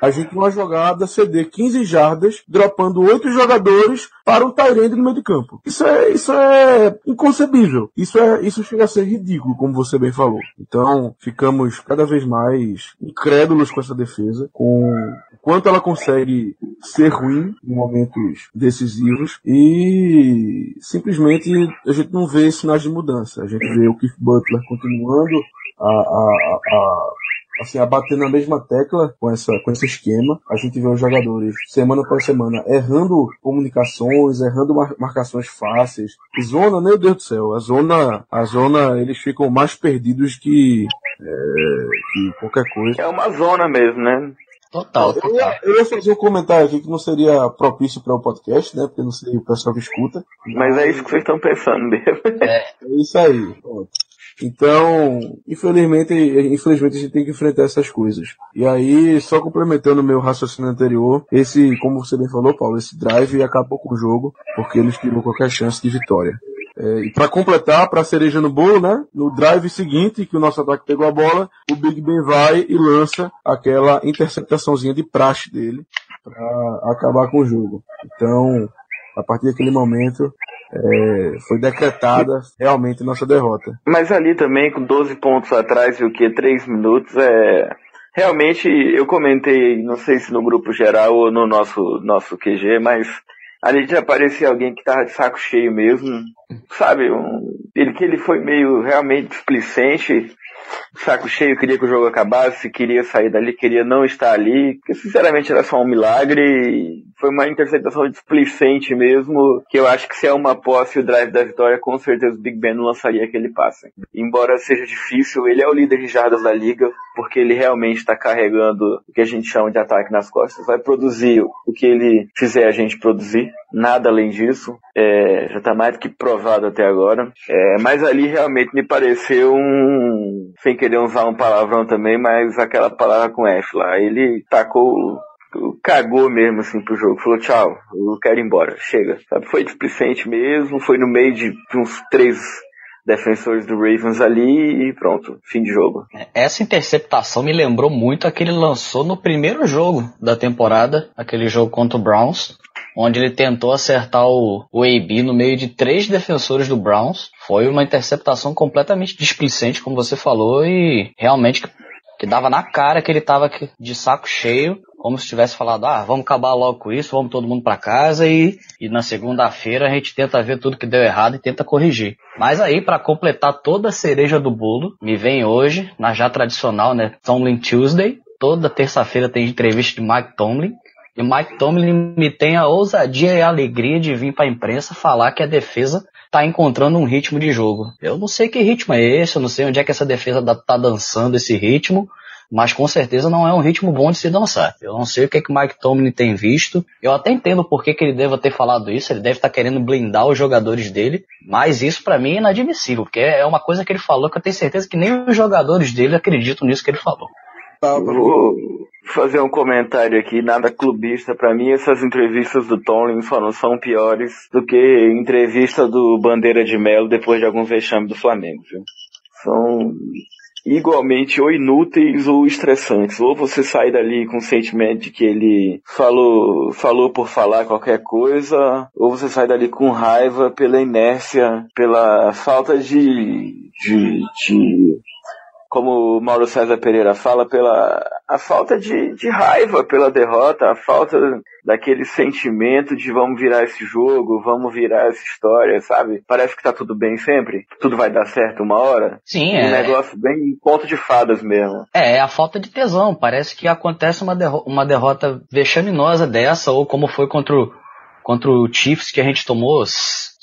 a gente numa jogada ceder 15 jardas, dropando oito jogadores para um Tyrande no meio de campo. Isso é, isso é inconcebível. Isso é, isso chega a ser ridículo, como você bem falou. Então, ficamos cada vez mais incrédulos com essa defesa, com o quanto ela consegue ser ruim em momentos decisivos e simplesmente a gente não vê sinais de mudança. A gente vê o Keith Butler continuando a, a, a assim, a bater na mesma tecla com, essa, com esse esquema. A gente vê os jogadores, semana após semana, errando comunicações, errando mar marcações fáceis. Zona, meu Deus do céu, a zona, a zona, eles ficam mais perdidos que, é, que qualquer coisa. É uma zona mesmo, né? Total, total. Eu ia, eu ia, fazer um comentário aqui que não seria propício para o podcast, né? Porque não sei o pessoal que escuta. Mas é isso que vocês estão pensando mesmo. É, é isso aí. Pronto. Então, infelizmente, infelizmente a gente tem que enfrentar essas coisas. E aí, só complementando o meu raciocínio anterior, esse, como você bem falou, Paulo, esse drive acabou com o jogo, porque eles tiram qualquer chance de vitória. É, e para completar, para cereja no bolo, né? No drive seguinte, que o nosso ataque pegou a bola, o Big Ben vai e lança aquela interceptaçãozinha de praxe dele, para acabar com o jogo. Então, a partir daquele momento, é, foi decretada realmente nossa derrota. Mas ali também, com 12 pontos atrás e o que? 3 minutos, é. Realmente, eu comentei, não sei se no grupo geral ou no nosso, nosso QG, mas ali já parecia alguém que tava de saco cheio mesmo. Sabe? Um, ele que ele foi meio realmente displicente saco cheio, queria que o jogo acabasse, queria sair dali, queria não estar ali, que sinceramente era só um milagre. Foi uma interceptação displicente mesmo, que eu acho que se é uma posse o drive da vitória, com certeza o Big Ben não lançaria aquele passe. Embora seja difícil, ele é o líder de jardas da liga, porque ele realmente está carregando o que a gente chama de ataque nas costas. Vai produzir o que ele fizer a gente produzir, nada além disso. É, já está mais do que provado até agora. É, mas ali realmente me pareceu um sem querer usar um palavrão também, mas aquela palavra com F lá. Ele tacou cagou mesmo assim pro jogo, falou tchau, eu quero ir embora, chega. Sabe? Foi displicente mesmo, foi no meio de uns três defensores do Ravens ali e pronto, fim de jogo. Essa interceptação me lembrou muito a que ele lançou no primeiro jogo da temporada, aquele jogo contra o Browns, onde ele tentou acertar o, o AB no meio de três defensores do Browns. Foi uma interceptação completamente displicente, como você falou, e realmente que dava na cara que ele estava de saco cheio, como se tivesse falado, ah, vamos acabar logo com isso, vamos todo mundo para casa e, e na segunda-feira a gente tenta ver tudo que deu errado e tenta corrigir. Mas aí, para completar toda a cereja do bolo, me vem hoje, na já tradicional, né, Tomlin Tuesday, toda terça-feira tem entrevista de Mike Tomlin, e Mike Tomlin me tem a ousadia e a alegria de vir para a imprensa falar que a defesa está encontrando um ritmo de jogo. Eu não sei que ritmo é esse, eu não sei onde é que essa defesa está dançando esse ritmo, mas com certeza não é um ritmo bom de se dançar. Eu não sei o que, é que o Mike Tomlin tem visto. Eu até entendo por que, que ele deva ter falado isso, ele deve estar tá querendo blindar os jogadores dele, mas isso para mim é inadmissível, porque é uma coisa que ele falou que eu tenho certeza que nem os jogadores dele acreditam nisso que ele falou. Tá, Vou fazer um comentário aqui, nada clubista. Para mim, essas entrevistas do Tomlin só não são piores do que entrevista do Bandeira de Melo depois de algum vexame do Flamengo. Viu? São igualmente ou inúteis ou estressantes. Ou você sai dali com o sentimento de que ele falou, falou por falar qualquer coisa, ou você sai dali com raiva pela inércia, pela falta de, de, de como o Mauro César Pereira fala, pela a falta de, de raiva pela derrota, a falta daquele sentimento de vamos virar esse jogo, vamos virar essa história, sabe? Parece que tá tudo bem sempre, tudo vai dar certo uma hora. Sim, um é. Um negócio bem ponto de fadas mesmo. É, é a falta de tesão. Parece que acontece uma, derro uma derrota vexaminosa dessa, ou como foi contra o, contra o Chiefs que a gente tomou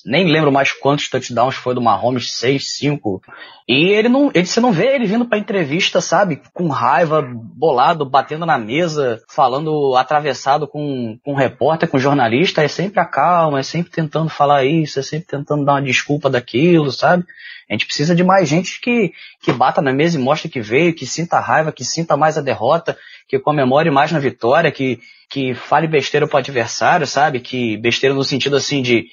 nem lembro mais quantos touchdowns foi do Mahomes, 6, 5. E ele não, ele, você não vê ele vindo pra entrevista, sabe, com raiva, bolado, batendo na mesa, falando atravessado com, com repórter, com jornalista, é sempre a calma, é sempre tentando falar isso, é sempre tentando dar uma desculpa daquilo, sabe? A gente precisa de mais gente que, que bata na mesa e mostre que veio, que sinta raiva, que sinta mais a derrota, que comemore mais na vitória, que, que fale besteira pro adversário, sabe? Que besteira no sentido assim de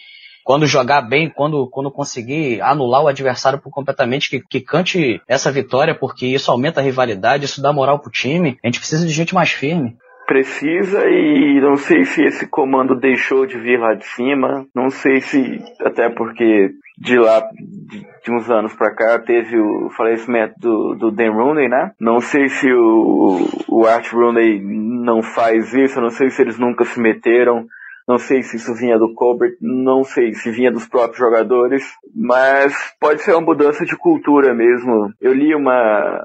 quando jogar bem, quando, quando conseguir anular o adversário por completamente, que, que cante essa vitória, porque isso aumenta a rivalidade, isso dá moral pro time. A gente precisa de gente mais firme. Precisa e não sei se esse comando deixou de vir lá de cima, não sei se, até porque de lá, de, uns anos pra cá, teve o falecimento do, do Dan Rooney, né? Não sei se o, o Art Rooney não faz isso, não sei se eles nunca se meteram não sei se isso vinha do Colbert, não sei se vinha dos próprios jogadores, mas pode ser uma mudança de cultura mesmo. Eu li uma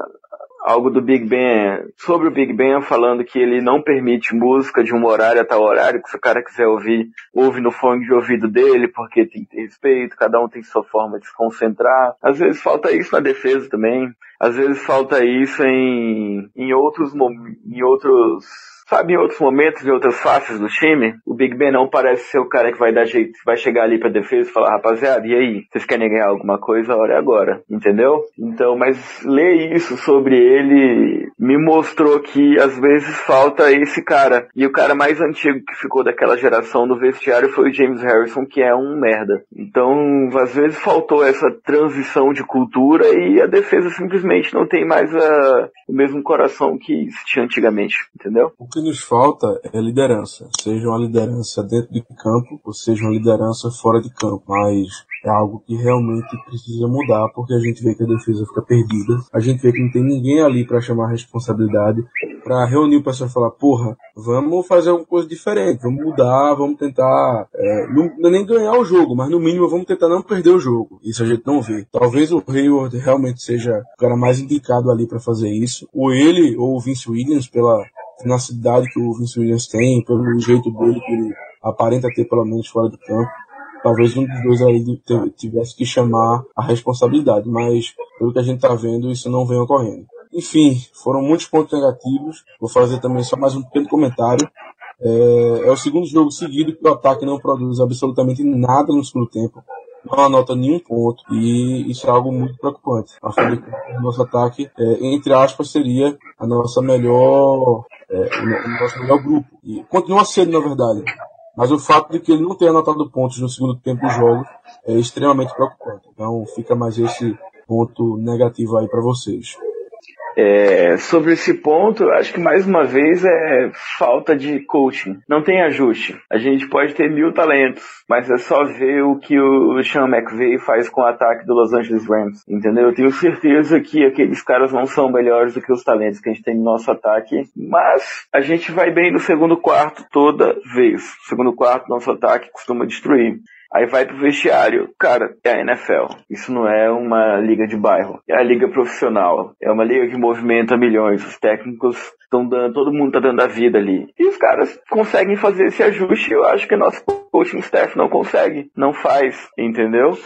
algo do Big Ben, sobre o Big Ben, falando que ele não permite música de um horário a tal horário, que se o cara quiser ouvir, ouve no fone de ouvido dele, porque tem respeito, cada um tem sua forma de se concentrar. Às vezes falta isso na defesa também. Às vezes falta isso em, em outros, em outros Sabe, em outros momentos, em outras faces do time, o Big Ben não parece ser o cara que vai dar jeito, vai chegar ali pra defesa e falar, rapaziada, e aí? Vocês querem ganhar alguma coisa? Olha agora, entendeu? Então, mas ler isso sobre ele me mostrou que às vezes falta esse cara. E o cara mais antigo que ficou daquela geração no vestiário foi o James Harrison, que é um merda. Então, às vezes faltou essa transição de cultura e a defesa simplesmente não tem mais a, o mesmo coração que existia antigamente, entendeu? O que nos falta é liderança, seja uma liderança dentro de campo ou seja uma liderança fora de campo, mas é algo que realmente precisa mudar porque a gente vê que a defesa fica perdida, a gente vê que não tem ninguém ali para chamar a responsabilidade, para reunir o pessoal e falar, porra, vamos fazer uma coisa diferente, vamos mudar, vamos tentar, é, não, não, é nem ganhar o jogo, mas no mínimo vamos tentar não perder o jogo. Isso a gente não vê. Talvez o Hayward realmente seja o cara mais indicado ali para fazer isso, ou ele ou o Vince Williams pela tenacidade que o Vince Williams tem, pelo jeito dele que ele aparenta ter pelo menos fora do campo talvez um dos dois aí tivesse que chamar a responsabilidade, mas pelo que a gente está vendo, isso não vem ocorrendo. Enfim, foram muitos pontos negativos. Vou fazer também só mais um pequeno comentário. É, é o segundo jogo seguido que o ataque não produz absolutamente nada no segundo tempo não anota nenhum ponto e isso é algo muito preocupante. Afinal o nosso ataque, é, entre aspas, seria a nossa melhor, é, o nosso melhor grupo. E continua sendo, na verdade. Mas o fato de que ele não tenha anotado pontos no segundo tempo do jogo é extremamente preocupante. Então fica mais esse ponto negativo aí para vocês. É, sobre esse ponto, acho que mais uma vez é falta de coaching. Não tem ajuste. A gente pode ter mil talentos, mas é só ver o que o Sean McVay faz com o ataque do Los Angeles Rams. Entendeu? Eu tenho certeza que aqueles caras não são melhores do que os talentos que a gente tem no nosso ataque, mas a gente vai bem no segundo quarto toda vez. segundo quarto, nosso ataque costuma destruir. Aí vai pro vestiário. Cara, é a NFL. Isso não é uma liga de bairro. É a liga profissional. É uma liga que movimenta milhões. Os técnicos estão dando, todo mundo tá dando a vida ali. E os caras conseguem fazer esse ajuste. Eu acho que nosso coaching staff não consegue. Não faz, entendeu?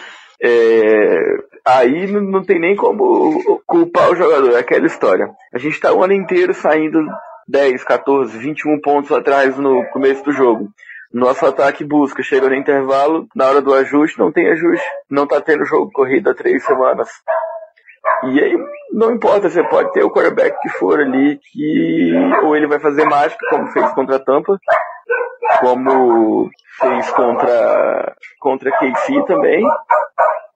É, aí não tem nem como culpar o jogador. É aquela história. A gente tá o ano inteiro saindo 10, 14, 21 pontos atrás no começo do jogo. Nosso ataque busca, chega no intervalo, na hora do ajuste, não tem ajuste. Não tá tendo jogo corrido há três semanas. E aí, não importa, você pode ter o quarterback que for ali, que ou ele vai fazer mágica, como fez contra a Tampa, como fez contra, contra a KC também,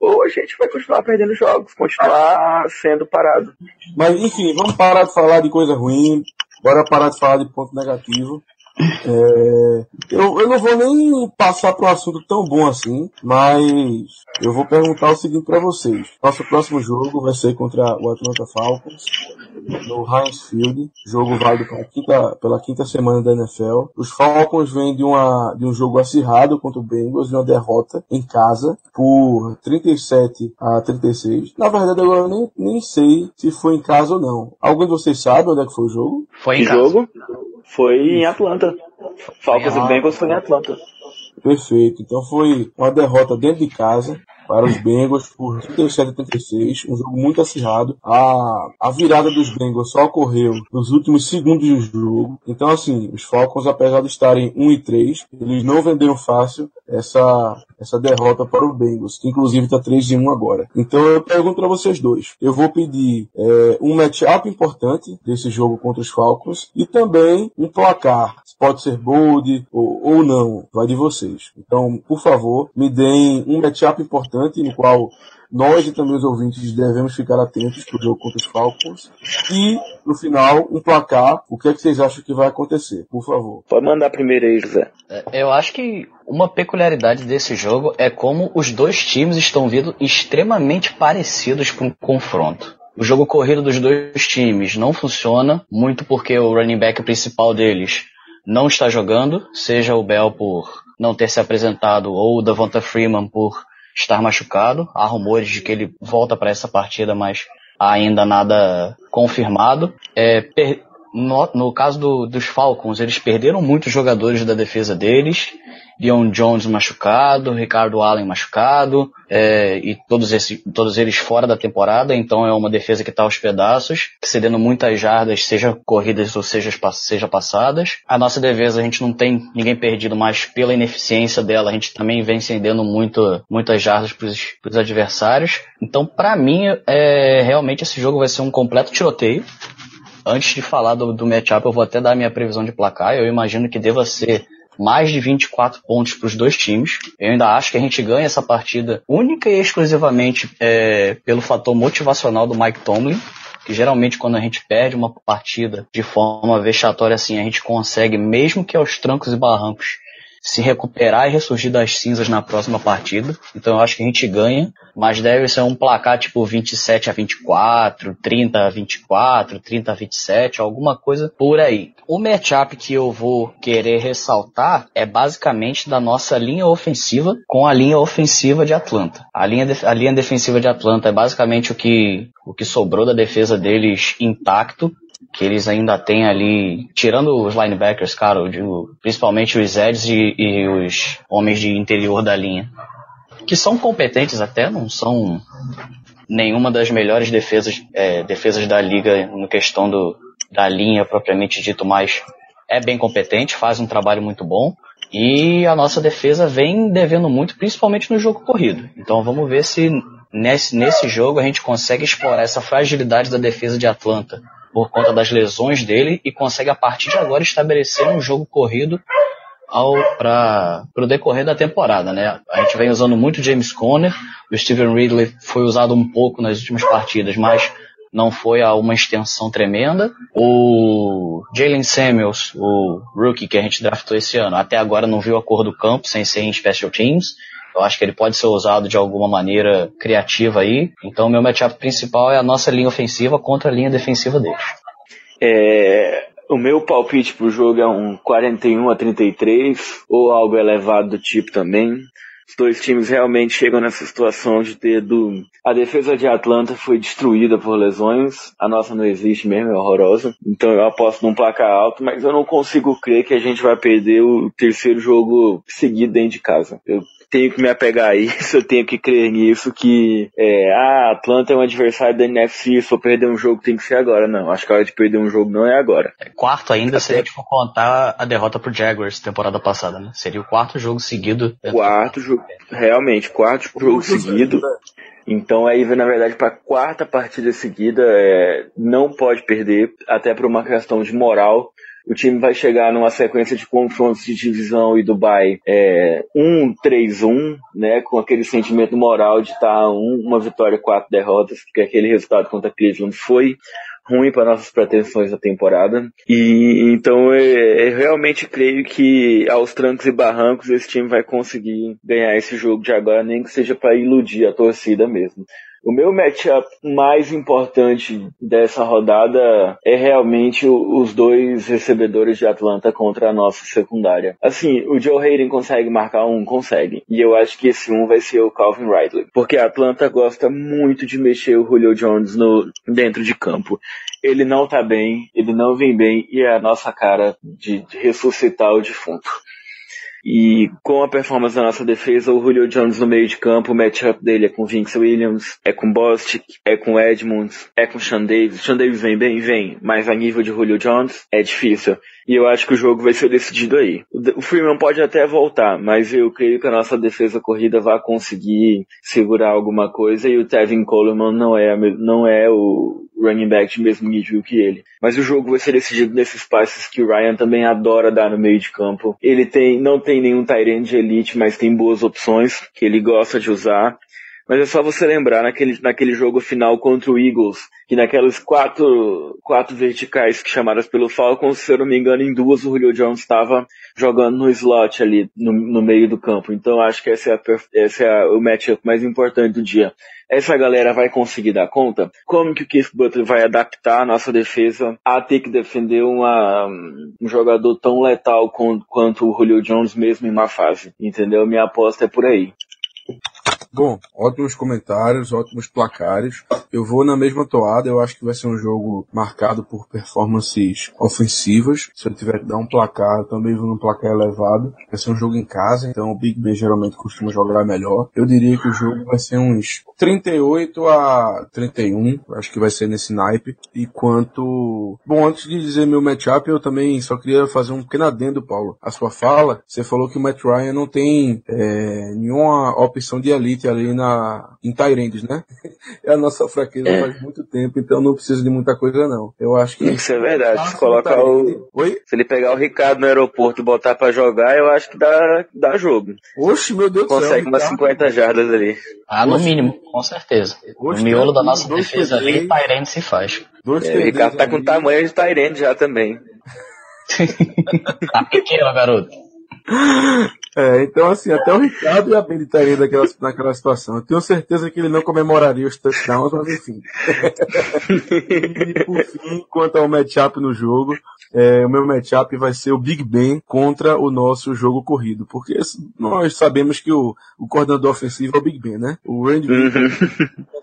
ou a gente vai continuar perdendo jogos, continuar sendo parado. Mas enfim, vamos parar de falar de coisa ruim, bora parar de falar de ponto negativo. É, eu, eu não vou nem passar para um assunto tão bom assim, mas eu vou perguntar o seguinte para vocês. Nosso próximo jogo vai ser contra o Atlanta Falcons, no Heinz Field, jogo válido pela quinta, pela quinta semana da NFL. Os Falcons vêm de, uma, de um jogo acirrado contra o Bengals, de uma derrota em casa por 37 a 36. Na verdade, agora eu nem, nem sei se foi em casa ou não. Alguém de vocês sabe onde é que foi o jogo? Foi em casa. jogo? Foi em Atlanta. Falcons e Bengals foi em Atlanta. Perfeito. Então foi uma derrota dentro de casa para os Bengals por 37 a 36, um jogo muito acirrado. A, a virada dos Bengals só ocorreu nos últimos segundos do jogo. Então, assim, os Falcons, apesar de estarem 1 e 3, eles não venderam fácil essa, essa derrota para os Bengals, que inclusive está 3 e 1 agora. Então, eu pergunto para vocês dois. Eu vou pedir é, um matchup importante desse jogo contra os Falcons e também um placar. Pode ser bold ou, ou não, vai de vocês. Então, por favor, me deem um matchup importante no qual nós e também os ouvintes devemos ficar atentos para o jogo contra os Falcons. E, no final, um placar. O que é que vocês acham que vai acontecer? Por favor. Pode mandar primeiro aí, José. É, eu acho que uma peculiaridade desse jogo é como os dois times estão vindo extremamente parecidos para um confronto. O jogo corrido dos dois times não funciona, muito porque o running back principal deles não está jogando, seja o Bell por não ter se apresentado ou o Davonta Freeman por estar machucado. Há rumores de que ele volta para essa partida, mas ainda nada confirmado. É, per... no, no, caso do, dos Falcons, eles perderam muitos jogadores da defesa deles. Dion Jones machucado, Ricardo Allen machucado, é, e todos, esse, todos eles fora da temporada, então é uma defesa que está aos pedaços, cedendo muitas jardas, seja corridas ou seja, seja passadas. A nossa defesa a gente não tem ninguém perdido, mas pela ineficiência dela a gente também vem cedendo muito, muitas jardas para os adversários. Então, para mim, é, realmente esse jogo vai ser um completo tiroteio. Antes de falar do, do matchup, eu vou até dar minha previsão de placar. Eu imagino que deva ser mais de 24 pontos para os dois times. Eu ainda acho que a gente ganha essa partida única e exclusivamente é, pelo fator motivacional do Mike Tomlin. que geralmente quando a gente perde uma partida de forma vexatória assim, a gente consegue, mesmo que aos trancos e barrancos, se recuperar e ressurgir das cinzas na próxima partida. Então eu acho que a gente ganha, mas deve ser um placar tipo 27 a 24, 30 a 24, 30 a 27, alguma coisa por aí. O matchup que eu vou querer ressaltar é basicamente da nossa linha ofensiva com a linha ofensiva de Atlanta. A linha, a linha defensiva de Atlanta é basicamente o que, o que sobrou da defesa deles intacto que eles ainda têm ali, tirando os linebackers, cara, eu digo, principalmente os Eds e, e, os homens de interior da linha, que são competentes até, não são nenhuma das melhores defesas, é, defesas da liga no questão do, da linha propriamente dito, mas é bem competente, faz um trabalho muito bom. E a nossa defesa vem devendo muito, principalmente no jogo corrido. Então vamos ver se nesse, nesse jogo a gente consegue explorar essa fragilidade da defesa de Atlanta por conta das lesões dele e consegue a partir de agora estabelecer um jogo corrido para o decorrer da temporada, né? A gente vem usando muito James Conner, o Steven Ridley foi usado um pouco nas últimas partidas, mas não foi a uma extensão tremenda. O Jalen Samuels, o rookie que a gente draftou esse ano, até agora não viu a cor do campo sem ser em special teams. Eu acho que ele pode ser usado de alguma maneira criativa aí. Então, meu matchup principal é a nossa linha ofensiva contra a linha defensiva deles. É, o meu palpite pro jogo é um 41 a 33 ou algo elevado do tipo também. Os dois times realmente chegam nessa situação de ter do. A defesa de Atlanta foi destruída por lesões. A nossa não existe mesmo, é horrorosa. Então eu aposto num placar alto, mas eu não consigo crer que a gente vai perder o terceiro jogo seguido dentro de casa. Eu tenho que me apegar a isso, [laughs] eu tenho que crer nisso, que é, ah, Atlanta é um adversário da NFC, se for perder um jogo tem que ser agora. Não, acho que a hora de perder um jogo não é agora. É, quarto ainda, Até... se a gente for contar a derrota pro Jaguars temporada passada, né? Seria o quarto jogo seguido. Quarto jogo, realmente, quarto jogo seguido. Então aí, na verdade, para a quarta partida seguida, é, não pode perder, até por uma questão de moral o time vai chegar numa sequência de confrontos de divisão e Dubai é, 1-3-1, né, com aquele sentimento moral de estar tá um, uma vitória, quatro derrotas, porque aquele resultado contra Cleveland foi ruim para nossas pretensões da temporada. E então eu, eu, realmente creio que aos trancos e barrancos esse time vai conseguir ganhar esse jogo de agora, nem que seja para iludir a torcida mesmo. O meu matchup mais importante dessa rodada é realmente os dois recebedores de Atlanta contra a nossa secundária. Assim, o Joe Hayden consegue marcar um? Consegue. E eu acho que esse um vai ser o Calvin Ridley. Porque a Atlanta gosta muito de mexer o Julio Jones no, dentro de campo. Ele não tá bem, ele não vem bem e é a nossa cara de, de ressuscitar o defunto. E com a performance da nossa defesa, o Julio Jones no meio de campo, o matchup dele é com Vince Williams, é com Bostic, é com Edmonds, é com Sean Davis. Sean Davis vem bem, vem, mas a nível de Julio Jones é difícil. E eu acho que o jogo vai ser decidido aí. O Freeman pode até voltar, mas eu creio que a nossa defesa corrida vai conseguir segurar alguma coisa e o Tevin Coleman não é, não é o running back de mesmo nível que ele. Mas o jogo vai ser decidido nesses passes que o Ryan também adora dar no meio de campo. Ele tem, não tem nenhum de elite, mas tem boas opções que ele gosta de usar. Mas é só você lembrar naquele, naquele jogo final contra o Eagles, que naquelas quatro, quatro verticais que chamaram pelo Falcons, se eu não me engano, em duas o Julio Jones estava jogando no slot ali, no, no meio do campo. Então acho que esse é, a, esse é o matchup mais importante do dia. Essa galera vai conseguir dar conta? Como que o Keith Butler vai adaptar a nossa defesa a ter que defender uma, um jogador tão letal quanto o Julio Jones mesmo em uma fase? Entendeu? Minha aposta é por aí. Bom, ótimos comentários, ótimos placares. Eu vou na mesma toada, eu acho que vai ser um jogo marcado por performances ofensivas. Se eu tiver que dar um placar, eu também vou num placar elevado. Vai ser um jogo em casa, então o Big Ben geralmente costuma jogar melhor. Eu diria que o jogo vai ser uns 38 a 31, acho que vai ser nesse naipe. E quanto... Bom, antes de dizer meu matchup, eu também só queria fazer um pequeno adendo, Paulo. A sua fala, você falou que o Matt Ryan não tem é, nenhuma opção de elite limite ali na, em Tyrands, né? [laughs] É a nossa fraqueza é. faz muito tempo, então não precisa de muita coisa não. Eu acho que... Isso é verdade. Se colocar o... Oi? Se ele pegar o Ricardo no aeroporto e botar para jogar, eu acho que dá, dá jogo. Oxe, meu Deus do céu. Consegue umas 50 jardas ali. Ah, no mínimo, com certeza. Oxe, o miolo da nossa defesa ali, Tyrande se faz. Dois é, o Ricardo tá com tamanho de Tyrande já também. [laughs] tá pequeno, garoto. [laughs] É, então assim, até o Ricardo ia acreditaria daquela, naquela situação. Eu tenho certeza que ele não comemoraria os touchdowns, mas enfim. e por fim, quanto ao matchup no jogo, é, o meu matchup vai ser o Big Ben contra o nosso jogo corrido. Porque nós sabemos que o, o coordenador ofensivo é o Big Ben, né? O Randy uhum.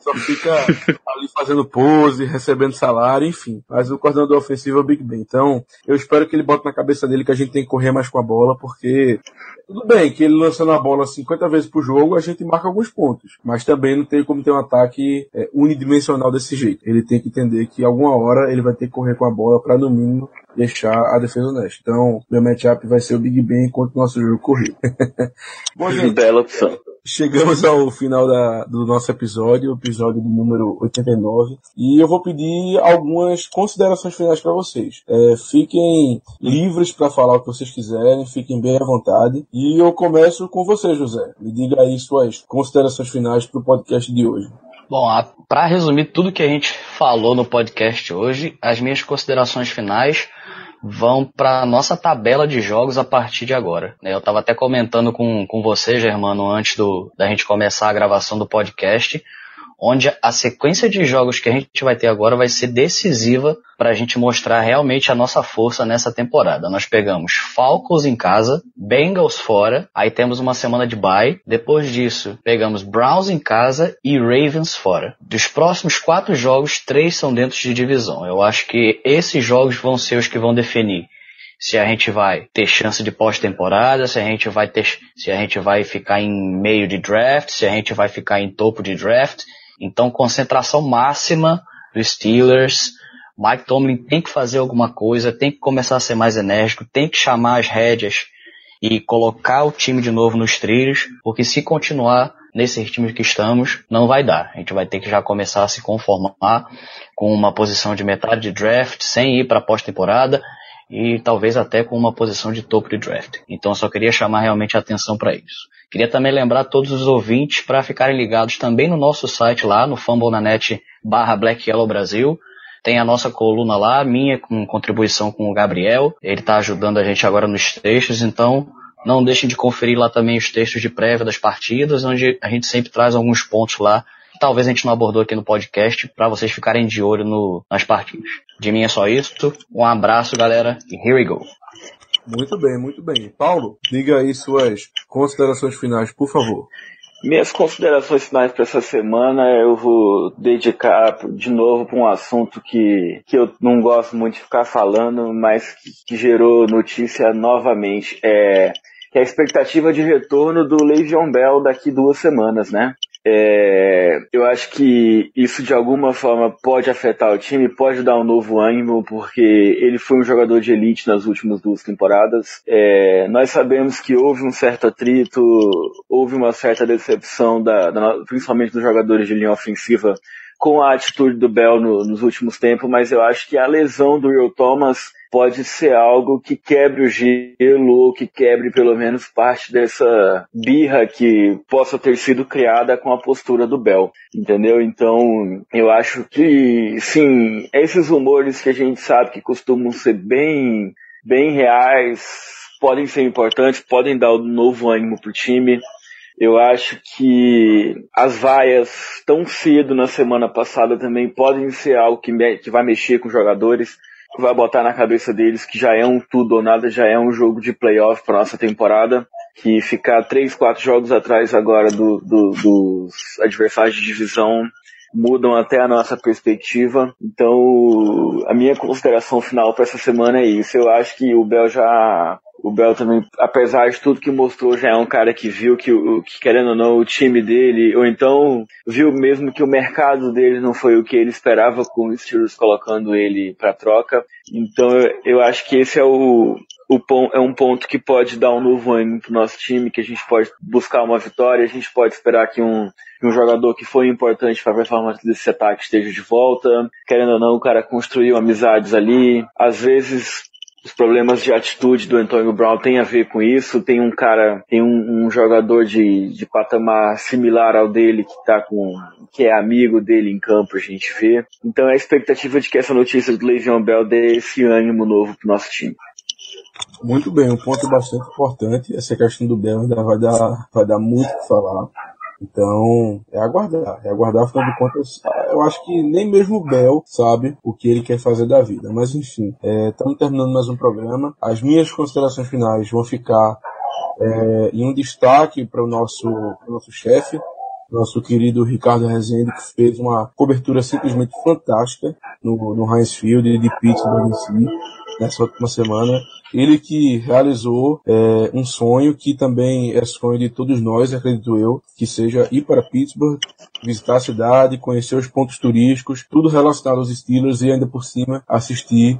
só fica ali fazendo pose, recebendo salário, enfim. Mas o coordenador ofensivo é o Big Ben. Então, eu espero que ele bote na cabeça dele que a gente tem que correr mais com a bola, porque tudo bem que ele lançando a bola 50 vezes por jogo, a gente marca alguns pontos. Mas também não tem como ter um ataque é, unidimensional desse jeito. Ele tem que entender que alguma hora ele vai ter que correr com a bola para no mínimo deixar a defesa honesta. Então, meu matchup vai ser o Big Ben contra o nosso jogo corrido. [laughs] Bom, gente, Bela opção. Chegamos ao final da, do nosso episódio, o episódio do número 89, e eu vou pedir algumas considerações finais para vocês. É, fiquem livres para falar o que vocês quiserem, fiquem bem à vontade. E eu começo com você, José. Me diga aí suas considerações finais para o podcast de hoje. Bom, para resumir tudo que a gente falou no podcast hoje, as minhas considerações finais vão para nossa tabela de jogos a partir de agora. Eu estava até comentando com, com você, Germano, antes do, da gente começar a gravação do podcast, onde a sequência de jogos que a gente vai ter agora vai ser decisiva para a gente mostrar realmente a nossa força nessa temporada. Nós pegamos Falcons em casa, Bengals fora, aí temos uma semana de bye. Depois disso, pegamos Browns em casa e Ravens fora. Dos próximos quatro jogos, três são dentro de divisão. Eu acho que esses jogos vão ser os que vão definir se a gente vai ter chance de pós-temporada, se a gente vai ter, se a gente vai ficar em meio de draft, se a gente vai ficar em topo de draft. Então, concentração máxima dos Steelers. Mike Tomlin tem que fazer alguma coisa, tem que começar a ser mais enérgico, tem que chamar as rédeas e colocar o time de novo nos trilhos, porque se continuar nesse ritmo que estamos, não vai dar. A gente vai ter que já começar a se conformar com uma posição de metade de draft, sem ir para pós-temporada e talvez até com uma posição de topo de draft. Então eu só queria chamar realmente a atenção para isso. Queria também lembrar todos os ouvintes para ficarem ligados também no nosso site lá, no fumblenanet barra Black Yellow Brasil. Tem a nossa coluna lá, minha com contribuição com o Gabriel. Ele está ajudando a gente agora nos textos, então não deixem de conferir lá também os textos de prévia das partidas, onde a gente sempre traz alguns pontos lá talvez a gente não abordou aqui no podcast, para vocês ficarem de olho no, nas partidas. De mim é só isso. Um abraço, galera, e here we go. Muito bem, muito bem. Paulo, diga aí suas considerações finais, por favor. Minhas considerações finais para essa semana eu vou dedicar de novo para um assunto que, que eu não gosto muito de ficar falando, mas que, que gerou notícia novamente. É, que é a expectativa de retorno do Le'Veon Bell daqui duas semanas, né? É, eu acho que isso de alguma forma pode afetar o time, pode dar um novo ânimo, porque ele foi um jogador de elite nas últimas duas temporadas. É, nós sabemos que houve um certo atrito, houve uma certa decepção, da, da, principalmente dos jogadores de linha ofensiva, com a atitude do Bell no, nos últimos tempos, mas eu acho que a lesão do Will Thomas pode ser algo que quebre o gelo ou que quebre pelo menos parte dessa birra que possa ter sido criada com a postura do Bell, entendeu? Então, eu acho que, sim, esses rumores que a gente sabe que costumam ser bem, bem reais, podem ser importantes, podem dar um novo ânimo pro time. Eu acho que as vaias tão cedo na semana passada também podem ser algo que, que vai mexer com os jogadores vai botar na cabeça deles que já é um tudo ou nada, já é um jogo de playoff para nossa temporada, que ficar três, quatro jogos atrás agora do, do, dos adversários de divisão mudam até a nossa perspectiva. Então, a minha consideração final para essa semana é isso. Eu acho que o Bel já o Bel também, apesar de tudo que mostrou, já é um cara que viu que, que, querendo ou não, o time dele, ou então viu mesmo que o mercado dele não foi o que ele esperava com o Steelers colocando ele para troca. Então eu acho que esse é o, o é um ponto que pode dar um novo ânimo pro nosso time, que a gente pode buscar uma vitória, a gente pode esperar que um, que um jogador que foi importante para a performance desse ataque esteja de volta. Querendo ou não, o cara construiu amizades ali. Às vezes os problemas de atitude do Antonio Brown têm a ver com isso. Tem um cara, tem um, um jogador de, de patamar similar ao dele que tá com, que é amigo dele em campo, a gente vê. Então é a expectativa de que essa notícia do Le'Veon Bell dê esse ânimo novo pro nosso time. Muito bem, um ponto bastante importante. Essa questão do Bell ainda vai dar, vai dar muito o que falar. Então, é aguardar, é aguardar, afinal de contas, eu acho que nem mesmo o Bell sabe o que ele quer fazer da vida. Mas enfim, estamos é, terminando mais um programa. As minhas considerações finais vão ficar é, em um destaque para o nosso, nosso chefe, nosso querido Ricardo Rezende, que fez uma cobertura simplesmente fantástica no, no Heinz Field de Pittsburgh em si nessa última semana. Ele que realizou é, um sonho que também é sonho de todos nós, acredito eu, que seja ir para Pittsburgh, visitar a cidade, conhecer os pontos turísticos, tudo relacionado aos Steelers e ainda por cima assistir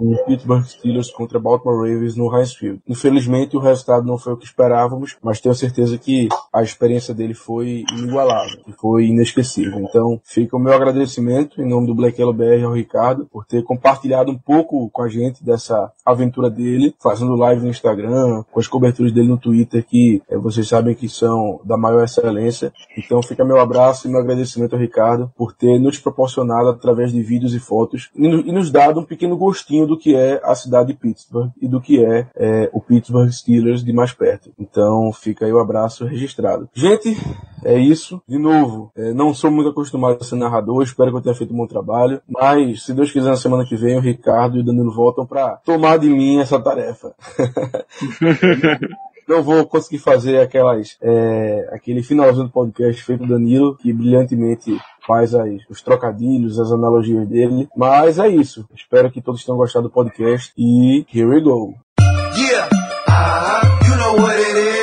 o Pittsburgh Steelers contra Baltimore Ravens no Heinz Field. Infelizmente o resultado não foi o que esperávamos, mas tenho certeza que a experiência dele foi inigualável, foi inesquecível. Então fica o meu agradecimento em nome do Black Yellow BR ao Ricardo por ter compartilhado um pouco com a gente dessa aventura dele, fazendo live no Instagram, com as coberturas dele no Twitter que é, vocês sabem que são da maior excelência. Então fica meu abraço e meu agradecimento ao Ricardo por ter nos proporcionado através de vídeos e fotos e nos dado um pequeno gostinho do que é a cidade de Pittsburgh e do que é, é o Pittsburgh Steelers de mais perto. Então fica aí o abraço registrado. Gente, é isso. De novo, é, não sou muito acostumado a ser narrador, espero que eu tenha feito um bom trabalho, mas se Deus quiser na semana que vem o Ricardo e o Danilo voltam para tomar de mim essa tarefa. [laughs] não vou conseguir fazer aquelas é, aquele finalzinho do podcast feito do Danilo, que brilhantemente faz os trocadilhos, as analogias dele. Mas é isso. Espero que todos tenham gostado do podcast e here we go. Yeah, uh, you know what it is.